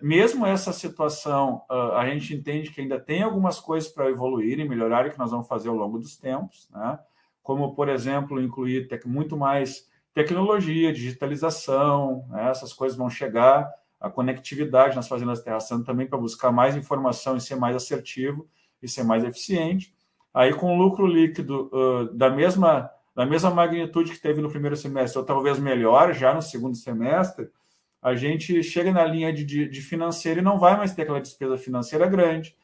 mesmo essa situação, ah, a gente entende que ainda tem algumas coisas para evoluir e melhorar e que nós vamos fazer ao longo dos tempos, né? como, por exemplo, incluir muito mais tecnologia, digitalização, né? essas coisas vão chegar, a conectividade nas fazendas Terra Santa também para buscar mais informação e ser mais assertivo e ser mais eficiente. Aí, com lucro líquido uh, da, mesma, da mesma magnitude que teve no primeiro semestre, ou talvez melhor já no segundo semestre, a gente chega na linha de, de, de financeiro e não vai mais ter aquela despesa financeira grande.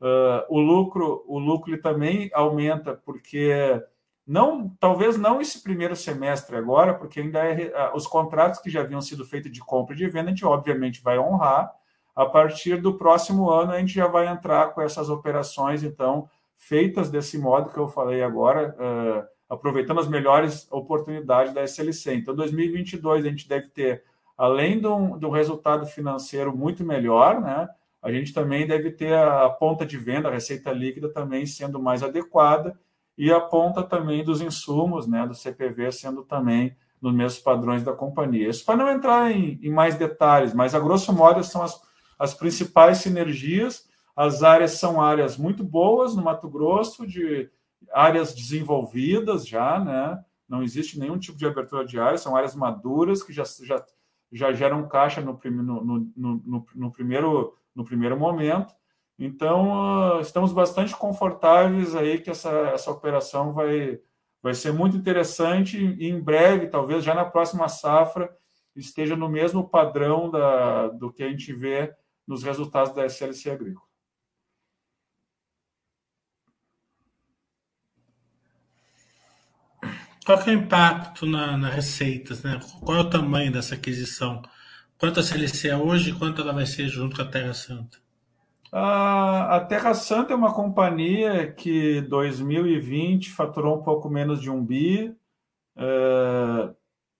Uh, o lucro, o lucro também aumenta porque não, talvez não esse primeiro semestre agora, porque ainda é, os contratos que já haviam sido feitos de compra e de venda, a gente obviamente vai honrar. A partir do próximo ano, a gente já vai entrar com essas operações, então, feitas desse modo que eu falei agora, uh, aproveitando as melhores oportunidades da SLC. Então, 2022 a gente deve ter, além do, do resultado financeiro muito melhor, né? a gente também deve ter a ponta de venda, a receita líquida também sendo mais adequada e a ponta também dos insumos, né, do CPV sendo também nos mesmos padrões da companhia. Isso para não entrar em, em, mais detalhes, mas a grosso modo são as, as principais sinergias. As áreas são áreas muito boas no Mato Grosso, de áreas desenvolvidas já, né? Não existe nenhum tipo de abertura de área, são áreas maduras que já, já, já geram caixa no, no, no, no, no primeiro no primeiro momento. Então, estamos bastante confortáveis aí que essa, essa operação vai, vai ser muito interessante e em breve, talvez já na próxima safra, esteja no mesmo padrão da, do que a gente vê nos resultados da SLC Agrícola. Qual é o impacto na, na receitas? Né? Qual é o tamanho dessa aquisição? Quanto a CLC é hoje e quanto ela vai ser junto com a Terra Santa? A, Terra Santa é uma companhia que 2020 faturou um pouco menos de um bi, é,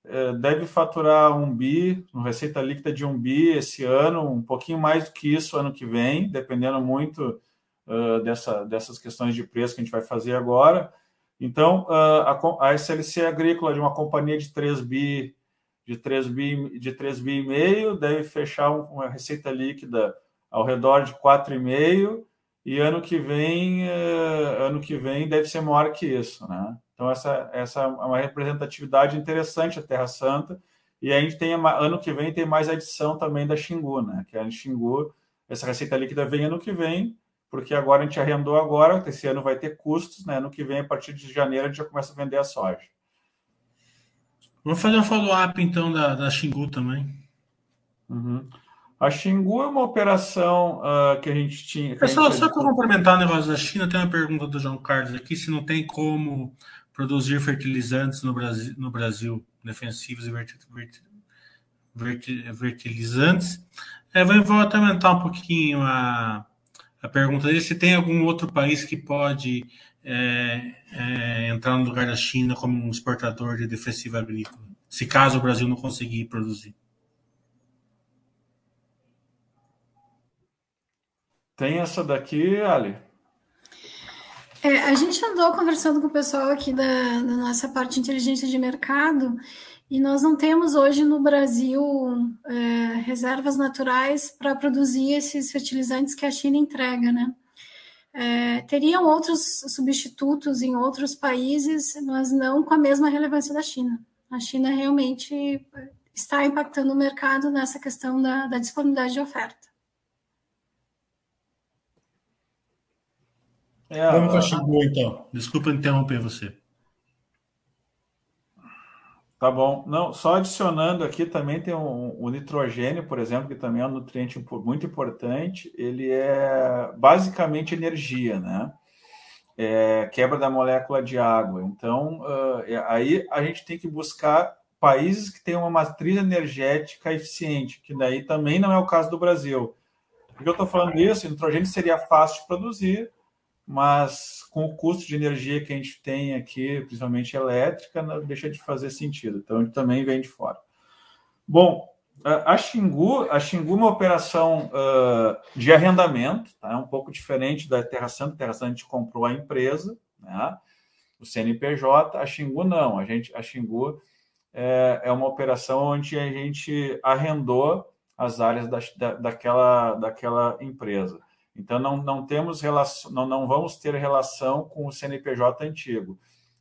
é, deve faturar um bi, uma receita líquida de um bi esse ano, um pouquinho mais do que isso ano que vem, dependendo muito uh, dessa, dessas questões de preço que a gente vai fazer agora. Então, uh, a, a SLC Agrícola de uma companhia de 3 bi de 3 bi, de 3 bi e meio, deve fechar uma receita líquida ao redor de 4,5 e ano que vem, eh, ano que vem deve ser maior que isso, né? Então essa essa é uma representatividade interessante a Terra Santa e a gente tem ano que vem tem mais adição também da Xingu, né? Que a Xingu, essa receita líquida vem ano que vem, porque agora a gente arrendou agora, esse ano vai ter custos, né? Ano que vem a partir de janeiro a gente já começa a vender a soja. Vamos fazer um follow-up, então, da, da Xingu também. Uhum. A Xingu é uma operação uh, que a gente tinha. Pessoal, só para complementar o negócio da China, tem uma pergunta do João Carlos aqui: se não tem como produzir fertilizantes no Brasil, no Brasil defensivos e fertilizantes. É, vou, vou aumentar um pouquinho a, a pergunta dele: se tem algum outro país que pode é, é, entrar no lugar da China como um exportador de defensivo agrícola, se caso o Brasil não conseguir produzir? Tem essa daqui, Ali? É, a gente andou conversando com o pessoal aqui da, da, nossa parte de inteligência de mercado e nós não temos hoje no Brasil é, reservas naturais para produzir esses fertilizantes que a China entrega, né? É, teriam outros substitutos em outros países, mas não com a mesma relevância da China. A China realmente está impactando o mercado nessa questão da, da disponibilidade de oferta. É, Vamos com a Xingu, então. Desculpa interromper você. Tá bom. Não, só adicionando aqui também tem um, o nitrogênio, por exemplo, que também é um nutriente muito importante. Ele é basicamente energia, né? É, quebra da molécula de água. Então, uh, aí a gente tem que buscar países que tenham uma matriz energética eficiente, que daí também não é o caso do Brasil. Por que eu estou falando isso? O nitrogênio seria fácil de produzir, mas com o custo de energia que a gente tem aqui, principalmente elétrica, não deixa de fazer sentido. Então, ele também vem de fora. Bom, a Xingu, a Xingu é uma operação uh, de arrendamento, tá? é um pouco diferente da Terra Santa. A Terra Santa a gente comprou a empresa, né? o CNPJ. A Xingu não, a, gente, a Xingu é, é uma operação onde a gente arrendou as áreas da, da, daquela, daquela empresa. Então, não, não temos relação, não, não vamos ter relação com o CNPJ antigo.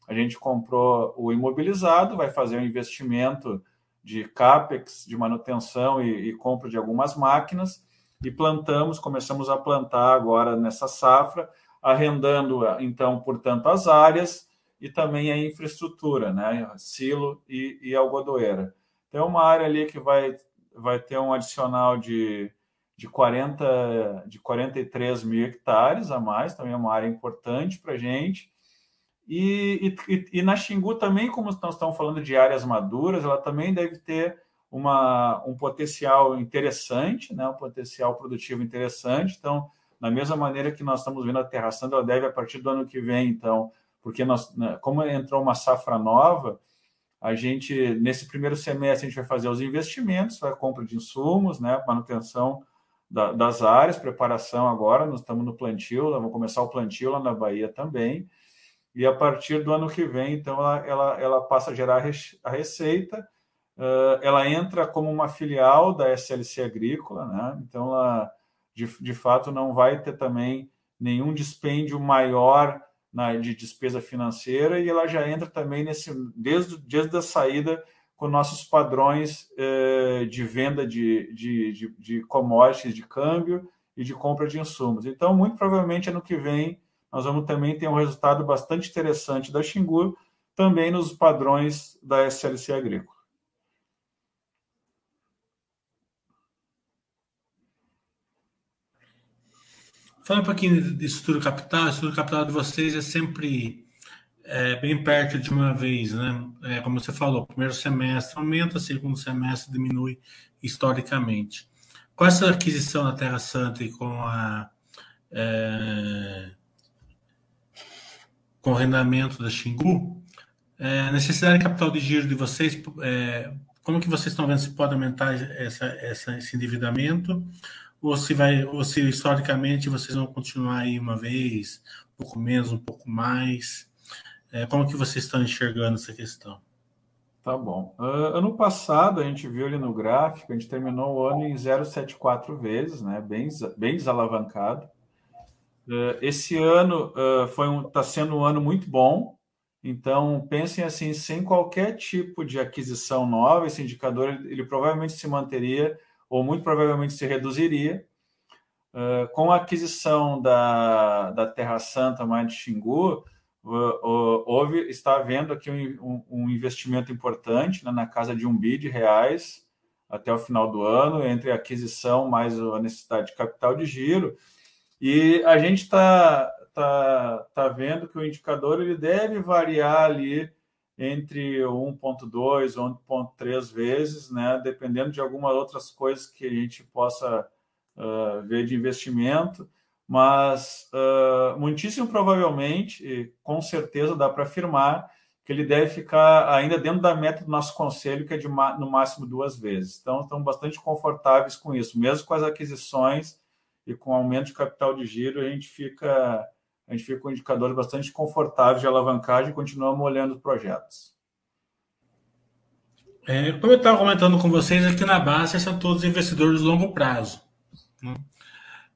A gente comprou o imobilizado, vai fazer um investimento de CAPEX, de manutenção e, e compra de algumas máquinas, e plantamos, começamos a plantar agora nessa safra, arrendando, então, portanto, as áreas e também a infraestrutura, né? silo e, e algodoeira. Então, é uma área ali que vai, vai ter um adicional de de, 40, de 43 mil hectares a mais, também é uma área importante para a gente. E, e, e, na Xingu também, como nós estamos falando de áreas maduras, ela também deve ter uma, um potencial interessante, né? um potencial produtivo interessante. Então, da mesma maneira que nós estamos vendo a Terra Santa, ela deve, a partir do ano que vem, então, porque nós, né, como entrou uma safra nova, a gente, nesse primeiro semestre, a gente vai fazer os investimentos, a compra de insumos, né, manutenção da, das áreas, preparação agora, nós estamos no plantio, vamos começar o plantio lá na Bahia também, e a partir do ano que vem, então, ela, ela, ela passa a gerar a receita, uh, ela entra como uma filial da SLC Agrícola, né, então, ela, de, de fato, não vai ter também nenhum dispêndio maior na, de despesa financeira e ela já entra também nesse desde, desde a saída com nossos padrões eh, de venda de, de, de, de commodities, de câmbio e de compra de insumos. Então, muito provavelmente, ano que vem, nós vamos também ter um resultado bastante interessante da Xingu, também nos padrões da SLC Agrícola. Fala um pouquinho de estrutura capital. A estrutura capital de vocês é sempre é, bem perto de uma vez, né? É, como você falou, primeiro semestre aumenta, segundo semestre diminui historicamente. Com essa aquisição da Terra Santa e com a é, com o arrendamento da Xingu, é, necessidade de capital de giro de vocês, é, como que vocês estão vendo se pode aumentar essa, essa, esse endividamento? ou se vai, ou se historicamente vocês vão continuar aí uma vez, um pouco menos, um pouco mais. É, como que vocês estão enxergando essa questão? Tá bom. Uh, ano passado, a gente viu ali no gráfico, a gente terminou o ano em 0,74 vezes, né? bem, bem desalavancado. Uh, esse ano uh, foi um, está sendo um ano muito bom, então pensem assim, sem qualquer tipo de aquisição nova, esse indicador ele, ele provavelmente se manteria ou muito provavelmente se reduziria. Com a aquisição da, da Terra Santa mais de Xingu, houve, está havendo aqui um, um investimento importante né, na casa de um bi de reais até o final do ano, entre a aquisição mais a necessidade de capital de giro. E a gente está tá, tá vendo que o indicador ele deve variar ali entre 1,2 ou 1,3 vezes, né, dependendo de algumas outras coisas que a gente possa uh, ver de investimento, mas uh, muitíssimo provavelmente, com certeza dá para afirmar que ele deve ficar ainda dentro da meta do nosso conselho, que é de no máximo duas vezes. Então, estamos bastante confortáveis com isso, mesmo com as aquisições e com o aumento de capital de giro, a gente fica a gente fica com indicadores bastante confortáveis de alavancagem e continuamos olhando projetos. É, como eu estava comentando com vocês, aqui na base são todos investidores de longo prazo. Né?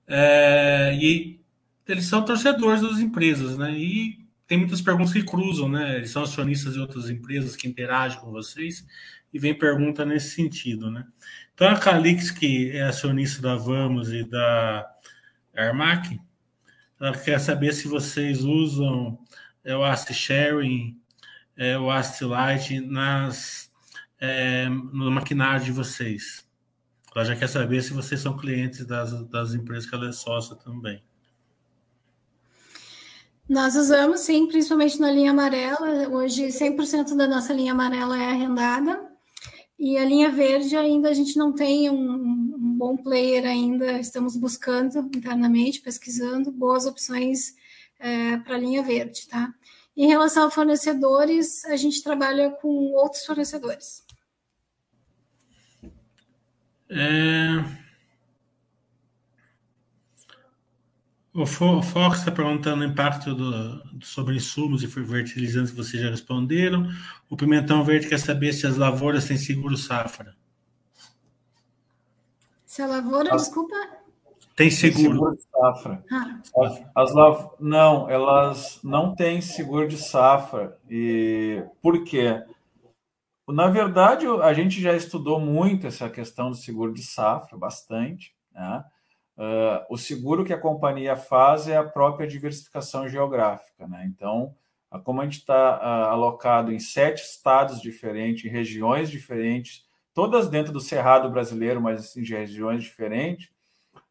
É, e eles são torcedores das empresas, né? E tem muitas perguntas que cruzam, né? Eles são acionistas de outras empresas que interagem com vocês e vem pergunta nesse sentido, né? Então a Calix, que é acionista da Vamos e da Armac, ela quer saber se vocês usam é, o Ast Sharing, é, o Ast Light nas, é, no maquinário de vocês. Ela já quer saber se vocês são clientes das, das empresas que ela é sócia também. Nós usamos sim, principalmente na linha amarela. Hoje, 100% da nossa linha amarela é arrendada. E a linha verde ainda a gente não tem um, bom player ainda, estamos buscando internamente, pesquisando boas opções é, para a linha verde, tá? Em relação a fornecedores, a gente trabalha com outros fornecedores. É... O Fox está perguntando o impacto do, sobre insumos e fertilizantes que vocês já responderam. O Pimentão Verde quer saber se as lavouras têm seguro safra. Se a lavoura, as, desculpa. Tem seguro. seguro de safra. Ah. As, as lav... Não, elas não têm seguro de safra. E por quê? Na verdade, a gente já estudou muito essa questão do seguro de safra, bastante. Né? Uh, o seguro que a companhia faz é a própria diversificação geográfica. Né? Então, como a gente está uh, alocado em sete estados diferentes, em regiões diferentes, todas dentro do Cerrado brasileiro, mas em regiões diferentes,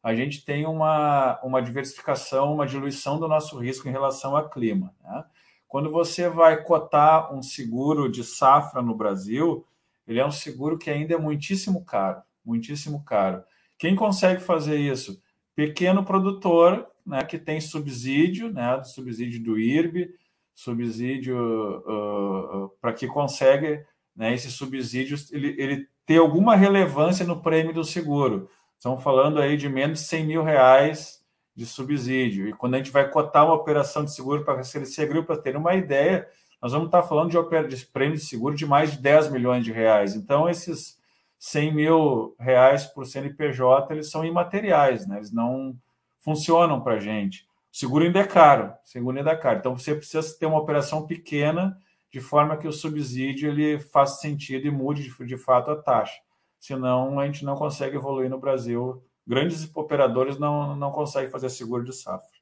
a gente tem uma, uma diversificação, uma diluição do nosso risco em relação ao clima. Né? Quando você vai cotar um seguro de safra no Brasil, ele é um seguro que ainda é muitíssimo caro, muitíssimo caro. Quem consegue fazer isso? Pequeno produtor, né, que tem subsídio, né, subsídio do IRB, subsídio uh, uh, para que consegue, né, esse subsídio, ele, ele ter alguma relevância no prêmio do seguro. Estamos falando aí de menos de 100 mil reais de subsídio. E quando a gente vai cotar uma operação de seguro para CLC Agrícola, para ter uma ideia, nós vamos estar falando de, de prêmio de seguro de mais de 10 milhões de reais. Então, esses 100 mil reais por CNPJ, eles são imateriais, né? eles não funcionam para a gente. O seguro ainda é caro, seguro ainda é caro. Então, você precisa ter uma operação pequena, de forma que o subsídio ele faça sentido e mude de, de fato a taxa. Senão, a gente não consegue evoluir no Brasil. Grandes operadores não, não conseguem fazer seguro de safra.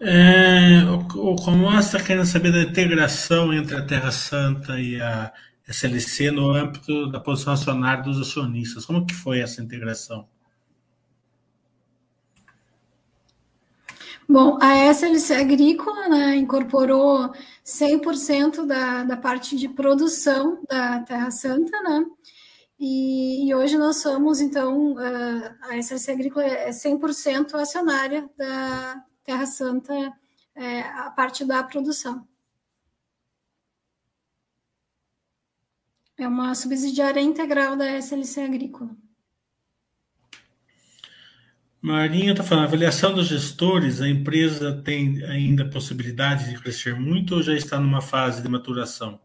É, o, o está querendo saber da integração entre a Terra Santa e a SLC no âmbito da posição acionária dos acionistas. Como que foi essa integração? Bom, a SLC Agrícola né, incorporou 100% da, da parte de produção da Terra Santa, né? E, e hoje nós somos, então, a SLC Agrícola é 100% acionária da, Terra Santa é, a parte da produção. É uma subsidiária integral da SLC Agrícola. Marinha está falando, avaliação dos gestores, a empresa tem ainda possibilidade de crescer muito ou já está numa fase de maturação?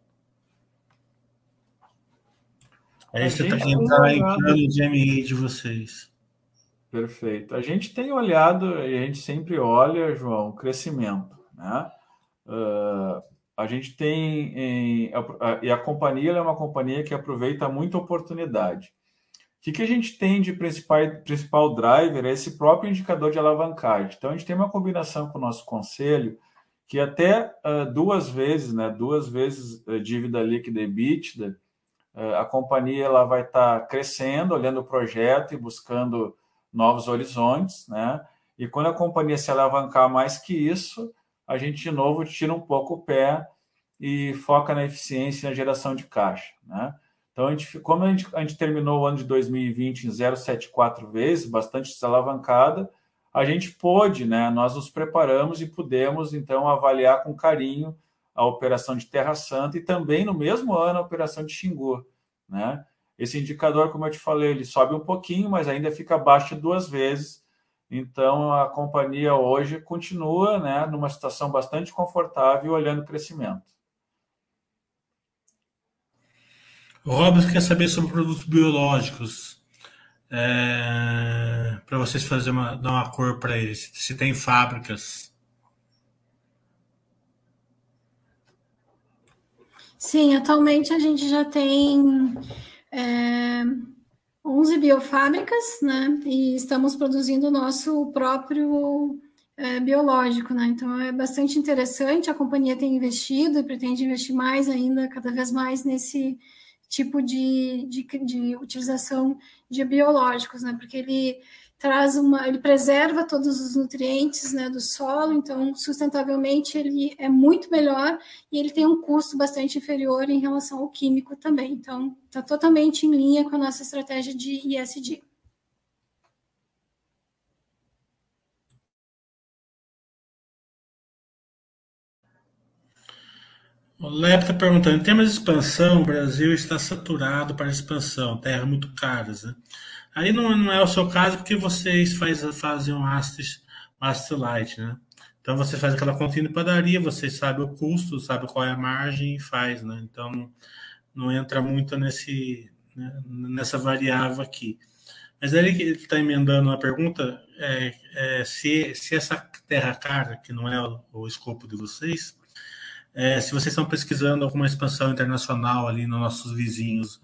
Aí você está entrar em plano de MA de vocês. Perfeito. A gente tem olhado, e a gente sempre olha, João, crescimento. Né? Uh, a gente tem, em, a, a, e a companhia é uma companhia que aproveita muita oportunidade. O que, que a gente tem de principal, principal driver é esse próprio indicador de alavancagem. Então, a gente tem uma combinação com o nosso conselho que até uh, duas vezes, né, duas vezes uh, dívida líquida e EBITDA, uh, a companhia ela vai estar tá crescendo, olhando o projeto e buscando novos horizontes, né? E quando a companhia se alavancar mais que isso, a gente de novo tira um pouco o pé e foca na eficiência e na geração de caixa, né? Então, a gente, como a gente, a gente terminou o ano de 2020 em 0,74 vezes, bastante desalavancada, a gente pôde, né? Nós nos preparamos e pudemos, então, avaliar com carinho a operação de Terra Santa e também, no mesmo ano, a operação de Xingu, né? Esse indicador, como eu te falei, ele sobe um pouquinho, mas ainda fica abaixo duas vezes. Então, a companhia hoje continua né, numa situação bastante confortável, olhando o crescimento. O Robson quer saber sobre produtos biológicos. É, para vocês fazerem uma, dar uma cor para eles. Se tem fábricas. Sim, atualmente a gente já tem é, 11 biofábricas, né? E estamos produzindo o nosso próprio é, biológico, né? Então é bastante interessante. A companhia tem investido e pretende investir mais ainda, cada vez mais nesse tipo de, de, de utilização de biológicos, né? Porque ele traz uma, ele preserva todos os nutrientes né, do solo, então sustentavelmente ele é muito melhor e ele tem um custo bastante inferior em relação ao químico também. Então está totalmente em linha com a nossa estratégia de ISD. O Lep está perguntando, em termos de expansão, o Brasil está saturado para expansão, terras muito caras, né? Aí não, não é o seu caso porque vocês faz, fazem um Asset, Light, né? Então você faz aquela continha de padaria, você sabe o custo, sabe qual é a margem e faz, né? Então não, entra muito nesse, né, nessa variável aqui. Mas ele está emendando uma pergunta: é, é, se, se essa terra cara, que não é o, o escopo de vocês, é, se vocês estão pesquisando alguma expansão internacional ali nos nossos vizinhos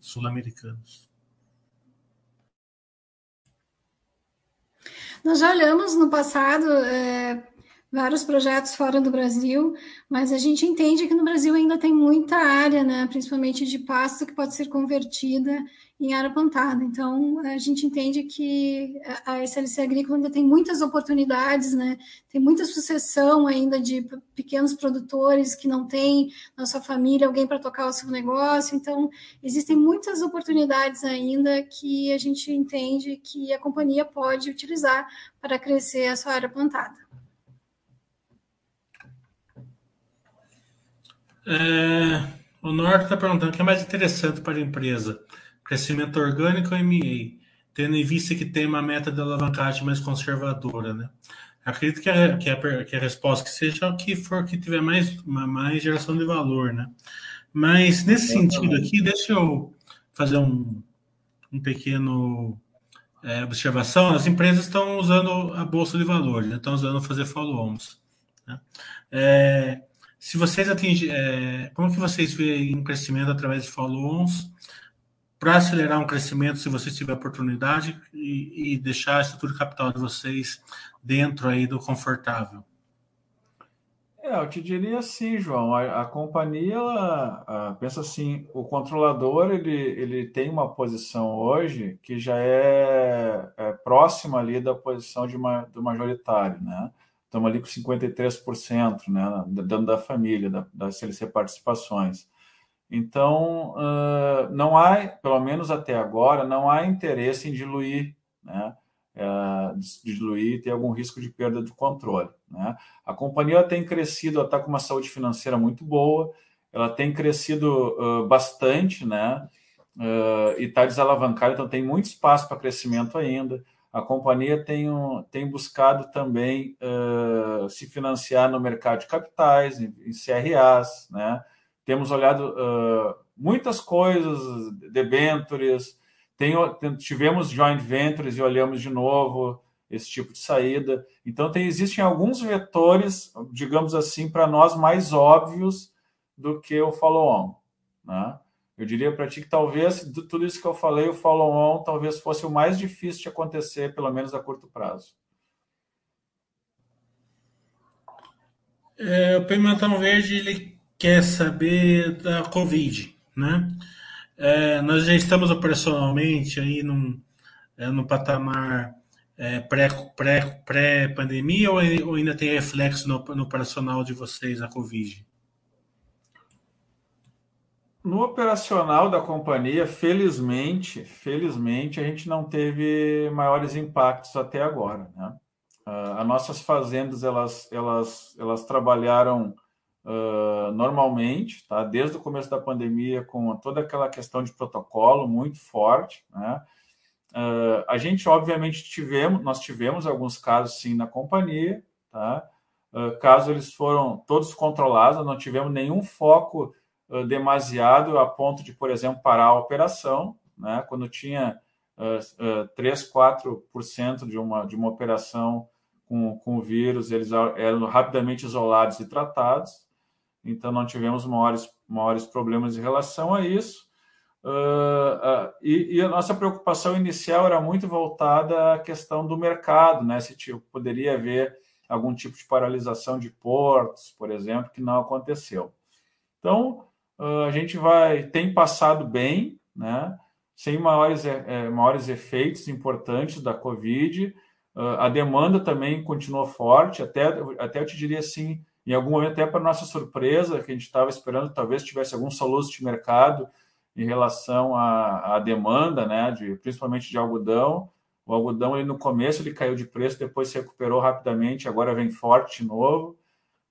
sul-americanos. Nós já olhamos no passado é, vários projetos fora do Brasil, mas a gente entende que no Brasil ainda tem muita área, né, principalmente de pasto, que pode ser convertida em área plantada. Então, a gente entende que a SLC Agrícola ainda tem muitas oportunidades, né, tem muita sucessão ainda de pequenos produtores que não têm na sua família alguém para tocar o seu negócio. Então, existem muitas oportunidades ainda que a gente entende que a companhia pode utilizar para crescer a sua área plantada. É, o Norte está perguntando o que é mais interessante para a empresa: crescimento orgânico ou MA, tendo em vista que tem uma meta de alavancagem mais conservadora, né? Acredito que a, que a, que a resposta que seja o que for que tiver mais, mais geração de valor, né? Mas nesse sentido aqui, deixa eu fazer um, um pequeno é, observação. As empresas estão usando a bolsa de valores, né? estão usando fazer follow-ons. Né? É, se vocês atingirem, é, como que vocês veem um crescimento através de follow-ons para acelerar um crescimento, se vocês tiverem oportunidade e, e, deixar a estrutura de capital de vocês dentro aí do confortável? É, eu te diria assim, João, a, a companhia, ela, a, pensa assim, o controlador, ele, ele tem uma posição hoje que já é, é próxima ali da posição de uma, do majoritário, né? estamos ali com 53%, né, dando da família, da, da CLC Participações. Então, uh, não há, pelo menos até agora, não há interesse em diluir, né, uh, diluir e ter algum risco de perda de controle. Né. A companhia tem crescido, está com uma saúde financeira muito boa, ela tem crescido uh, bastante, né, e está desalavancada, então tem muito espaço para crescimento ainda a companhia tem, um, tem buscado também se financiar no mercado de capitais, em, em CRAs, né? Temos olhado uh, muitas coisas, debentures, tem, tivemos joint ventures e olhamos de novo esse tipo de saída. Então, tem, existem alguns vetores, digamos assim, para nós mais óbvios do que o follow-on. Né? Eu diria para ti que talvez de tudo isso que eu falei, o follow-on talvez fosse o mais difícil de acontecer, pelo menos a curto prazo. É, o Pimentão Verde ele quer saber da Covid, né? É, nós já estamos operacionalmente aí num, é, no patamar é, pré-pandemia pré, pré ou, ainda tem reflexo no, no operacional de vocês a Covid? No operacional da companhia, felizmente, felizmente, a gente não teve maiores impactos até agora. Né? Uh, as nossas fazendas, elas, elas, elas trabalharam uh, normalmente, tá? desde o começo da pandemia, com toda aquela questão de protocolo muito forte. Né? Uh, a gente, obviamente, tivemos, nós tivemos alguns casos, sim, na companhia, tá? casos eles foram todos controlados, não tivemos nenhum foco demasiado a ponto de, por exemplo, parar a operação, né? quando tinha uh, uh, 3, 4% de uma, de uma operação com, com o vírus, eles eram rapidamente isolados e tratados, então não tivemos maiores, maiores problemas em relação a isso. Uh, uh, e, e, a nossa preocupação inicial era muito voltada à questão do mercado, né? Se tipo, poderia haver algum tipo de paralisação de portos, por exemplo, que não aconteceu. Então, uh, a gente vai tem passado bem, né? Sem maiores, é, maiores efeitos importantes da Covid. A demanda também continuou forte, até, até eu te diria assim, em algum momento, até para nossa surpresa, que a gente estava esperando talvez tivesse algum soluço de mercado em relação à, à demanda, né, de, principalmente de algodão. O algodão, ele, no começo, ele caiu de preço, depois se recuperou rapidamente, agora vem forte de novo.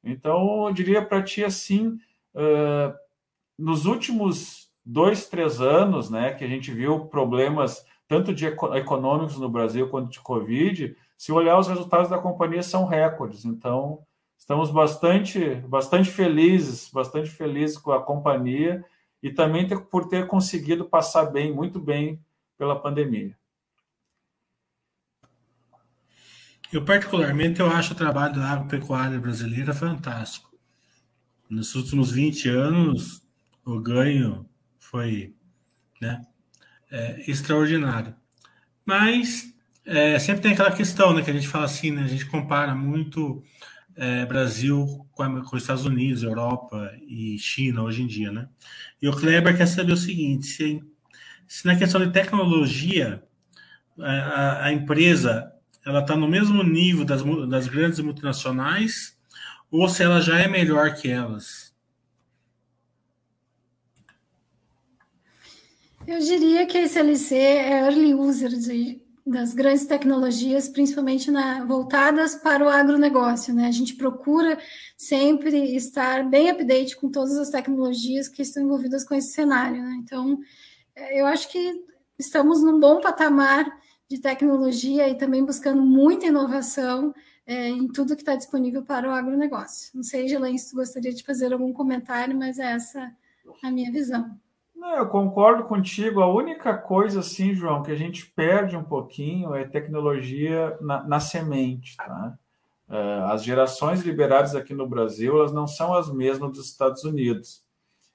Então, eu diria para ti assim, uh, nos últimos dois, três anos, né, que a gente viu problemas tanto de econômicos no Brasil quanto de Covid, se olhar os resultados da companhia são recordes. Então, estamos bastante, bastante felizes, bastante felizes com a companhia e também por ter conseguido passar bem, muito bem pela pandemia. Eu particularmente eu acho o trabalho da agropecuária brasileira fantástico. Nos últimos 20 anos, o ganho foi né, é, extraordinário. Mas é, sempre tem aquela questão né, que a gente fala assim, né, a gente compara muito é, Brasil com, com os Estados Unidos, Europa e China hoje em dia, né? E o Kleber quer saber o seguinte: se, se na questão de tecnologia a, a empresa ela está no mesmo nível das, das grandes multinacionais ou se ela já é melhor que elas? Eu diria que a SLC é early user de, das grandes tecnologias, principalmente na, voltadas para o agronegócio. Né? A gente procura sempre estar bem update com todas as tecnologias que estão envolvidas com esse cenário. Né? Então, eu acho que estamos num bom patamar de tecnologia e também buscando muita inovação é, em tudo que está disponível para o agronegócio. Não sei, Gelaine, se tu gostaria de fazer algum comentário, mas é essa a minha visão. Não, eu concordo contigo. A única coisa, assim, João, que a gente perde um pouquinho é tecnologia na, na semente. Tá? É, as gerações liberadas aqui no Brasil, elas não são as mesmas dos Estados Unidos.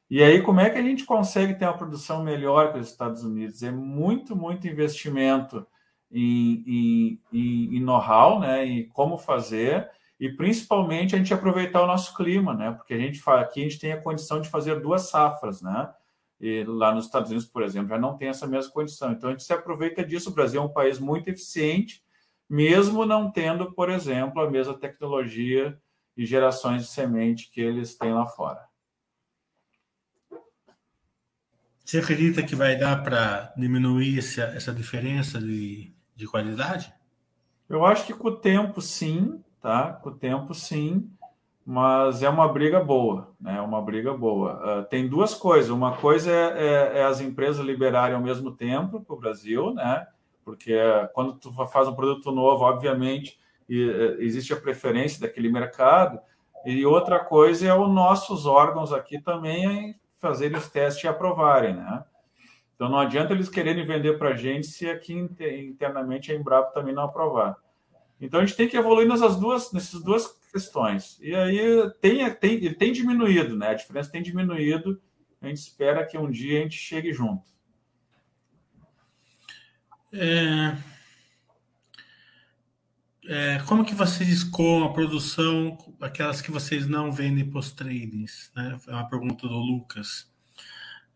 E aí, como é que a gente consegue ter uma produção melhor que os Estados Unidos? É muito, muito investimento em, em, em know-how, né, em como fazer, e principalmente a gente aproveitar o nosso clima, né, porque a gente fala, aqui a gente tem a condição de fazer duas safras, né, e lá nos Estados Unidos, por exemplo, já não tem essa mesma condição. Então a gente se aproveita disso. O Brasil é um país muito eficiente, mesmo não tendo, por exemplo, a mesma tecnologia e gerações de semente que eles têm lá fora. Você acredita que vai dar para diminuir essa, essa diferença de, de qualidade? Eu acho que com o tempo, sim, tá? Com o tempo, sim, mas é uma briga boa, né? É uma briga boa. Uh, tem duas coisas. Uma coisa é, é, é as empresas liberarem ao mesmo tempo para o Brasil, né? Porque quando tu faz um produto novo, obviamente, eh, existe a preferência daquele mercado. E outra coisa é os nossos órgãos aqui também fazerem os testes e aprovarem, né? Então não adianta eles quererem vender para a gente se aqui internamente a Embrapa também não aprovar. Então a gente tem que evoluir nessas duas, nessas duas questões. E aí tem, tem, tem diminuído, né? A diferença tem diminuído. A gente espera que um dia a gente chegue junto. É... É, como que vocês escoam a produção, aquelas que vocês não vendem post-tradings? Né? É uma pergunta do Lucas.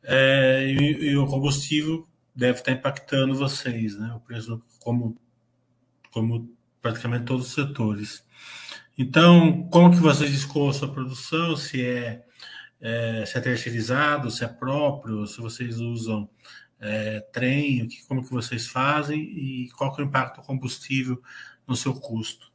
É, e, e, o combustível deve estar impactando vocês, né? O preço, como, como praticamente todos os setores. Então, como que vocês escoam a sua produção? Se é, é, se é terceirizado, se é próprio, se vocês usam é, trem, que, como que vocês fazem e qual que é o impacto do combustível no seu custo?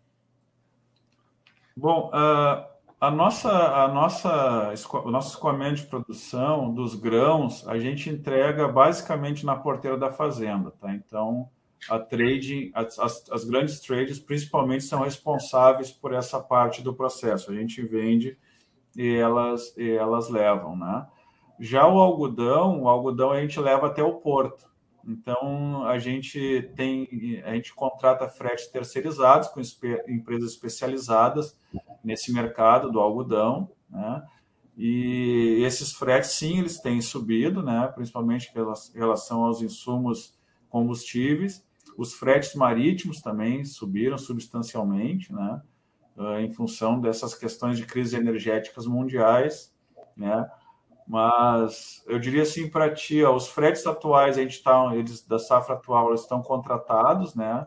Bom, uh, a nossa, a nossa, o nosso escoamento de produção dos grãos, a gente entrega basicamente na porteira da fazenda, tá? Então, a trading, as, as grandes trades principalmente são responsáveis por essa parte do processo. A gente vende e elas, e elas levam, né? Já o algodão, o algodão a gente leva até o porto. Então a gente tem, a gente contrata fretes terceirizados com empresas especializadas nesse mercado do algodão, né? E esses fretes, sim, eles têm subido, né? Principalmente em relação aos insumos combustíveis. Os fretes marítimos também subiram substancialmente, né? Ah, em função dessas questões de crises energéticas mundiais, né? Mas eu diria assim para ti, ó, os fretes atuais, a gente tá, eles da safra atual, eles estão contratados, né?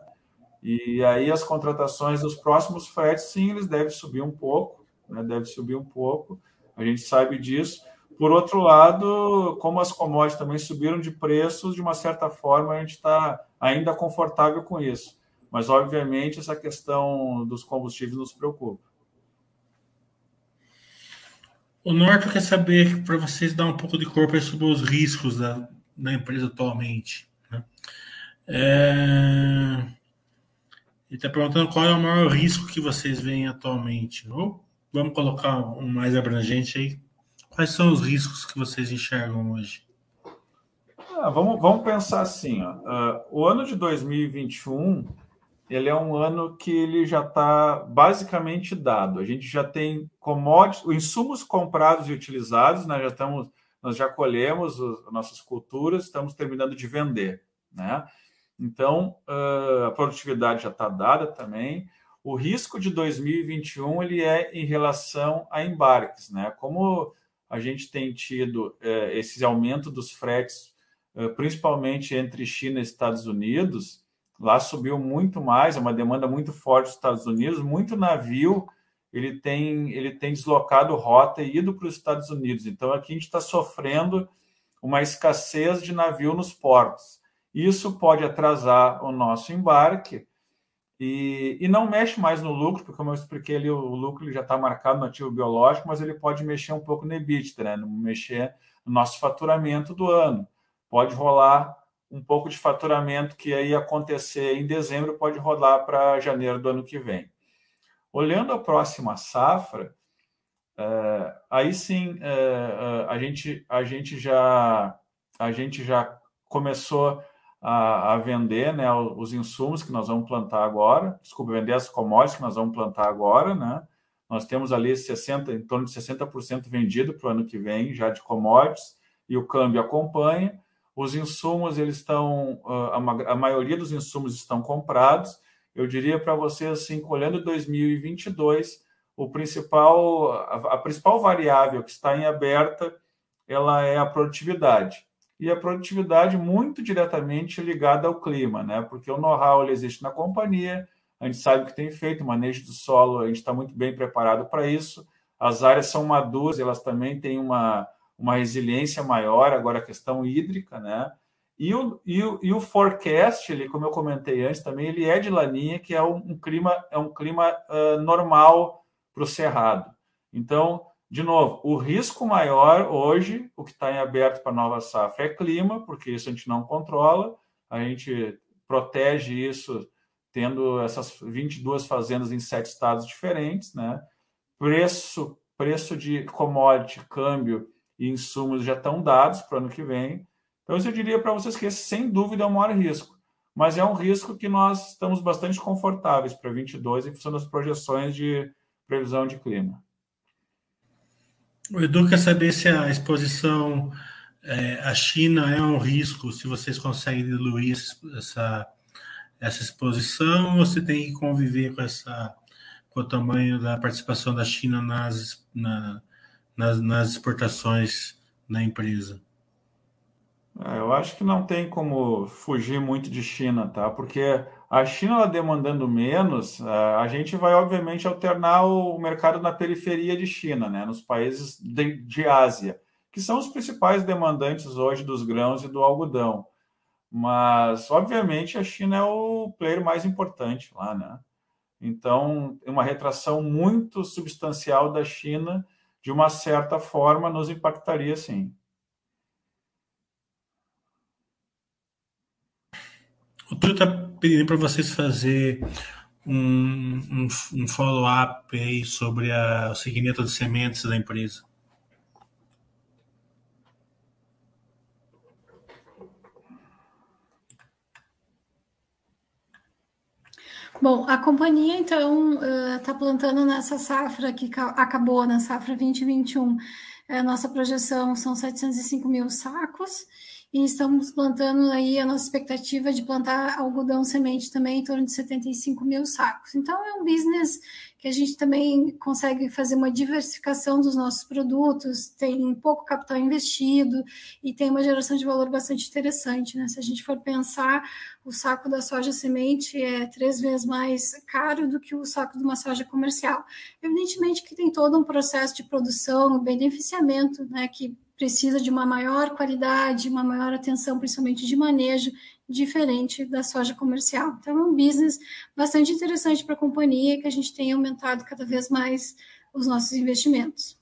E aí as contratações dos próximos fretes, sim, eles devem subir um pouco, né? Deve subir um pouco. A gente sabe disso. Por outro lado, como as commodities também subiram de preços, de uma certa forma a gente está ainda confortável com isso. Mas, obviamente, essa questão dos combustíveis nos preocupa. O Norton quer saber, para vocês dar um pouco de corpo sobre os riscos da, da empresa atualmente. Né? É... Ele está perguntando qual é o maior risco que vocês veem atualmente. Vamos colocar um mais abrangente aí. Quais são os riscos que vocês enxergam hoje? Ah, vamos, vamos pensar assim. Ó. Uh, o ano de 2021 ele é um ano que ele já está basicamente dado. A gente já tem commodities, os insumos comprados e utilizados, nós já estamos, nós já colhemos as nossas culturas, estamos terminando de vender, né? Então a produtividade já está dada também. o risco de 2021 ele é em relação a embarques, né? Como a gente tem tido é, esse aumento dos fretes, é, principalmente entre China e Estados Unidos, lá subiu muito mais, é uma demanda muito forte dos Estados Unidos, muito navio ele tem ele tem deslocado rota e ido para os Estados Unidos. Então aqui a gente está sofrendo uma escassez de navio nos portos. Isso pode atrasar o nosso embarque e, e não mexe mais no lucro, porque, como eu expliquei ali, o lucro já está marcado no ativo biológico, mas ele pode mexer um pouco no EBITDA, né? mexer no nosso faturamento do ano. Pode rolar um pouco de faturamento que aí acontecer em dezembro, pode rodar para janeiro do ano que vem. Olhando a próxima safra, é, aí sim é, é, a, gente, a, gente já, a gente já começou a, a, vender né, os insumos que nós vamos plantar agora, desculpa, vender as commodities que nós vamos plantar agora, né? Nós temos ali 60, em torno de 60% vendido para o ano que vem, já de commodities, e o câmbio acompanha. Os insumos, eles estão, a, a maioria dos insumos estão comprados. Eu diria para vocês, assim, olhando 2022, o principal, a, a principal variável que está em aberta, ela é a produtividade e a produtividade muito diretamente ligada ao clima, né? Porque o know-how existe na companhia, a gente sabe o que tem feito, o manejo do solo, a gente está muito bem preparado para isso. As áreas são maduras, elas também têm uma, uma resiliência maior, agora a questão hídrica, né? E o, e o, e o forecast, ele, como eu comentei antes também, ele é de laninha, que é um, clima, é um clima uh, normal para o cerrado. Então, de novo, o risco maior hoje, o que está em aberto para a nova safra é clima, porque isso a gente não controla, a gente protege isso tendo essas 22 fazendas em sete estados diferentes, né? Preço, preço de commodity, câmbio e insumos já estão dados para o ano que vem. Então, eu diria para vocês que esse, sem dúvida, é o maior risco. Mas é um risco que nós estamos bastante confortáveis para 22 em função das projeções de previsão de clima. O Edu quer saber se a exposição é, à China é um risco, se vocês conseguem diluir essa, essa exposição, ou se tem que conviver com, essa, com o tamanho da participação da China nas, na, nas, nas exportações da empresa? É, eu acho que não tem como fugir muito de China, tá? Porque a China demandando menos, é, a gente vai obviamente alternar o mercado na periferia de China, né? Nos países de, de Ásia, que são os principais demandantes hoje dos grãos e do algodão. Mas obviamente a China é o player mais importante lá, né? Então, uma retração muito substancial da China, de uma certa forma, nos impactaria sim. O Túlio pedindo para vocês fazer um, um, um follow-up aí sobre a, o segmento de sementes da empresa. Bom, a companhia, então, está uh, plantando nessa safra que acabou na safra 2021. A nossa projeção são 705 mil sacos e estamos plantando aí a nossa expectativa de plantar algodão semente também em torno de 75 mil sacos. Então é um business que a gente também consegue fazer uma diversificação dos nossos produtos, tem pouco capital investido e tem uma geração de valor bastante interessante. Né? Se a gente for pensar, o saco da soja semente é três vezes mais caro do que o saco de uma soja comercial. Evidentemente que tem todo um processo de produção, beneficiamento, né, que precisa de uma maior qualidade, uma maior atenção, principalmente de manejo, diferente da soja comercial. Então, é um business bastante interessante para a companhia que a gente tem aumentado cada vez mais os nossos investimentos.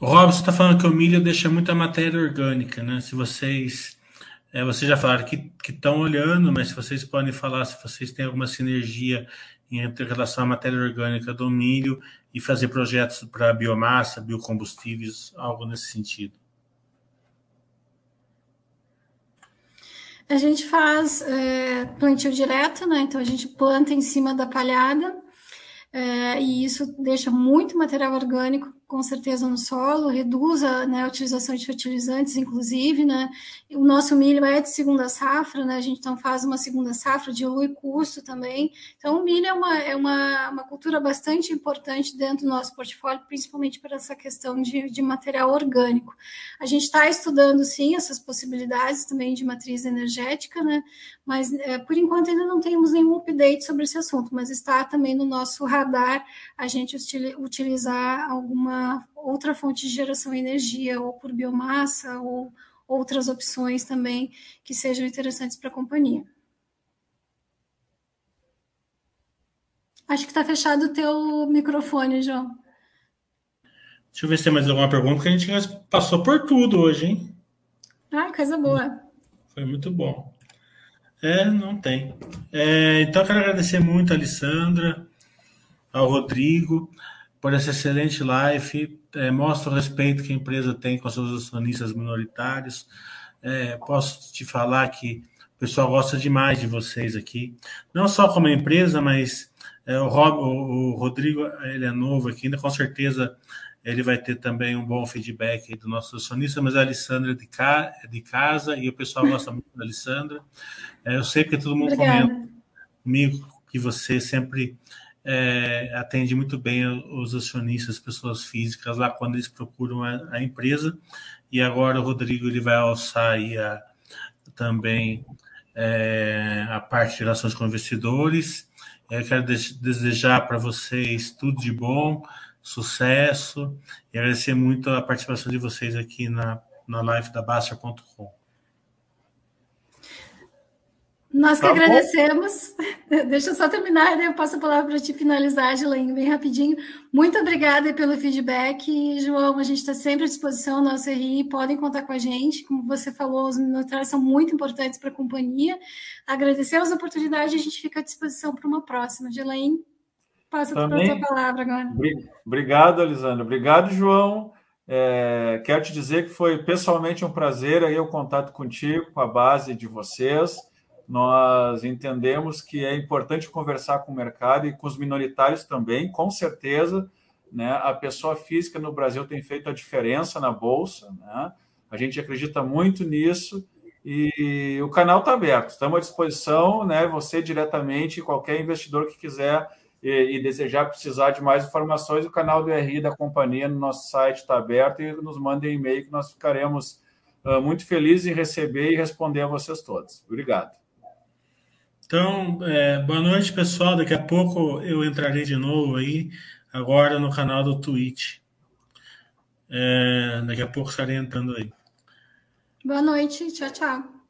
O Robson está falando que o milho deixa muita matéria orgânica, né? Se vocês é, vocês já falaram que estão olhando, mas se vocês podem falar se vocês têm alguma sinergia entre relação à matéria orgânica do milho e fazer projetos para biomassa, biocombustíveis, algo nesse sentido. A gente faz é, plantio direto, né? Então a gente planta em cima da palhada é, e isso deixa muito material orgânico com certeza no solo, reduz a, né, a utilização de fertilizantes, inclusive, né? O nosso milho é de segunda safra, né? A gente então faz uma segunda safra, dilui custo também. Então, o milho é uma, é uma, uma cultura bastante importante dentro do nosso portfólio, principalmente para essa questão de, de material orgânico. A gente está estudando, sim, essas possibilidades também de matriz energética, né? Mas, é, por enquanto, ainda não temos nenhum update sobre esse assunto, mas está também no nosso radar a gente utilizar alguma outra fonte de geração de energia, ou por biomassa, ou outras opções também que sejam interessantes para a companhia. Acho que está fechado o teu microfone, João. Deixa eu ver se tem mais alguma pergunta, porque a gente passou por tudo hoje, hein? Ah, coisa boa. Foi muito bom. É, não tem. É, então, eu quero agradecer muito a Alessandra, ao Rodrigo por essa excelente live. É, mostra o respeito que a empresa tem com seus acionistas minoritários. É, posso te falar que o pessoal gosta demais de vocês aqui, não só como empresa, mas é, o, Rob, o, o, Rodrigo ele é novo aqui, ainda com certeza ele vai ter também um bom feedback do nosso acionista, mas a Alessandra é de, ca, é de casa e o pessoal gosta muito da Alessandra. É, eu sei que todo mundo Obrigada. comenta comigo que você sempre é, atende muito bem os acionistas, pessoas físicas lá quando eles procuram a, a empresa. E agora o Rodrigo ele vai alçar a, também é, a parte de relações com investidores. Eu quero desejar para vocês tudo de bom, sucesso e agradecer muito a participação de vocês aqui na, na live da Baster.com. Nós que tá agradecemos. Bom. Deixa eu só terminar, né? eu passo a palavra para te finalizar, Gilaine, bem rapidinho. Muito obrigada pelo feedback, João. A gente está sempre à disposição, nosso RI, podem contar com a gente. Como você falou, os minoritários são muito importantes para a companhia. Agradecer as oportunidades, a gente fica à disposição para uma próxima. Gilaine, passa a palavra agora. Obrigado, Elisandra. Obrigado, João. É, quero te dizer que foi pessoalmente um prazer aí o contato contigo, com a base de vocês nós entendemos que é importante conversar com o mercado e com os minoritários também, com certeza. Né? A pessoa física no Brasil tem feito a diferença na Bolsa, né? a gente acredita muito nisso e o canal está aberto, estamos à disposição, né? você diretamente, qualquer investidor que quiser e, e, desejar precisar de mais informações, o canal do RI da companhia no nosso site está aberto e nos mandem e-mail que nós ficaremos uh, muito felizes em receber e responder a vocês todos. Obrigado. Então, é, boa noite, pessoal. Daqui a pouco eu entrarei de novo aí, agora no canal do Twitch. É, daqui a pouco estarei entrando aí. Boa noite, tchau, tchau.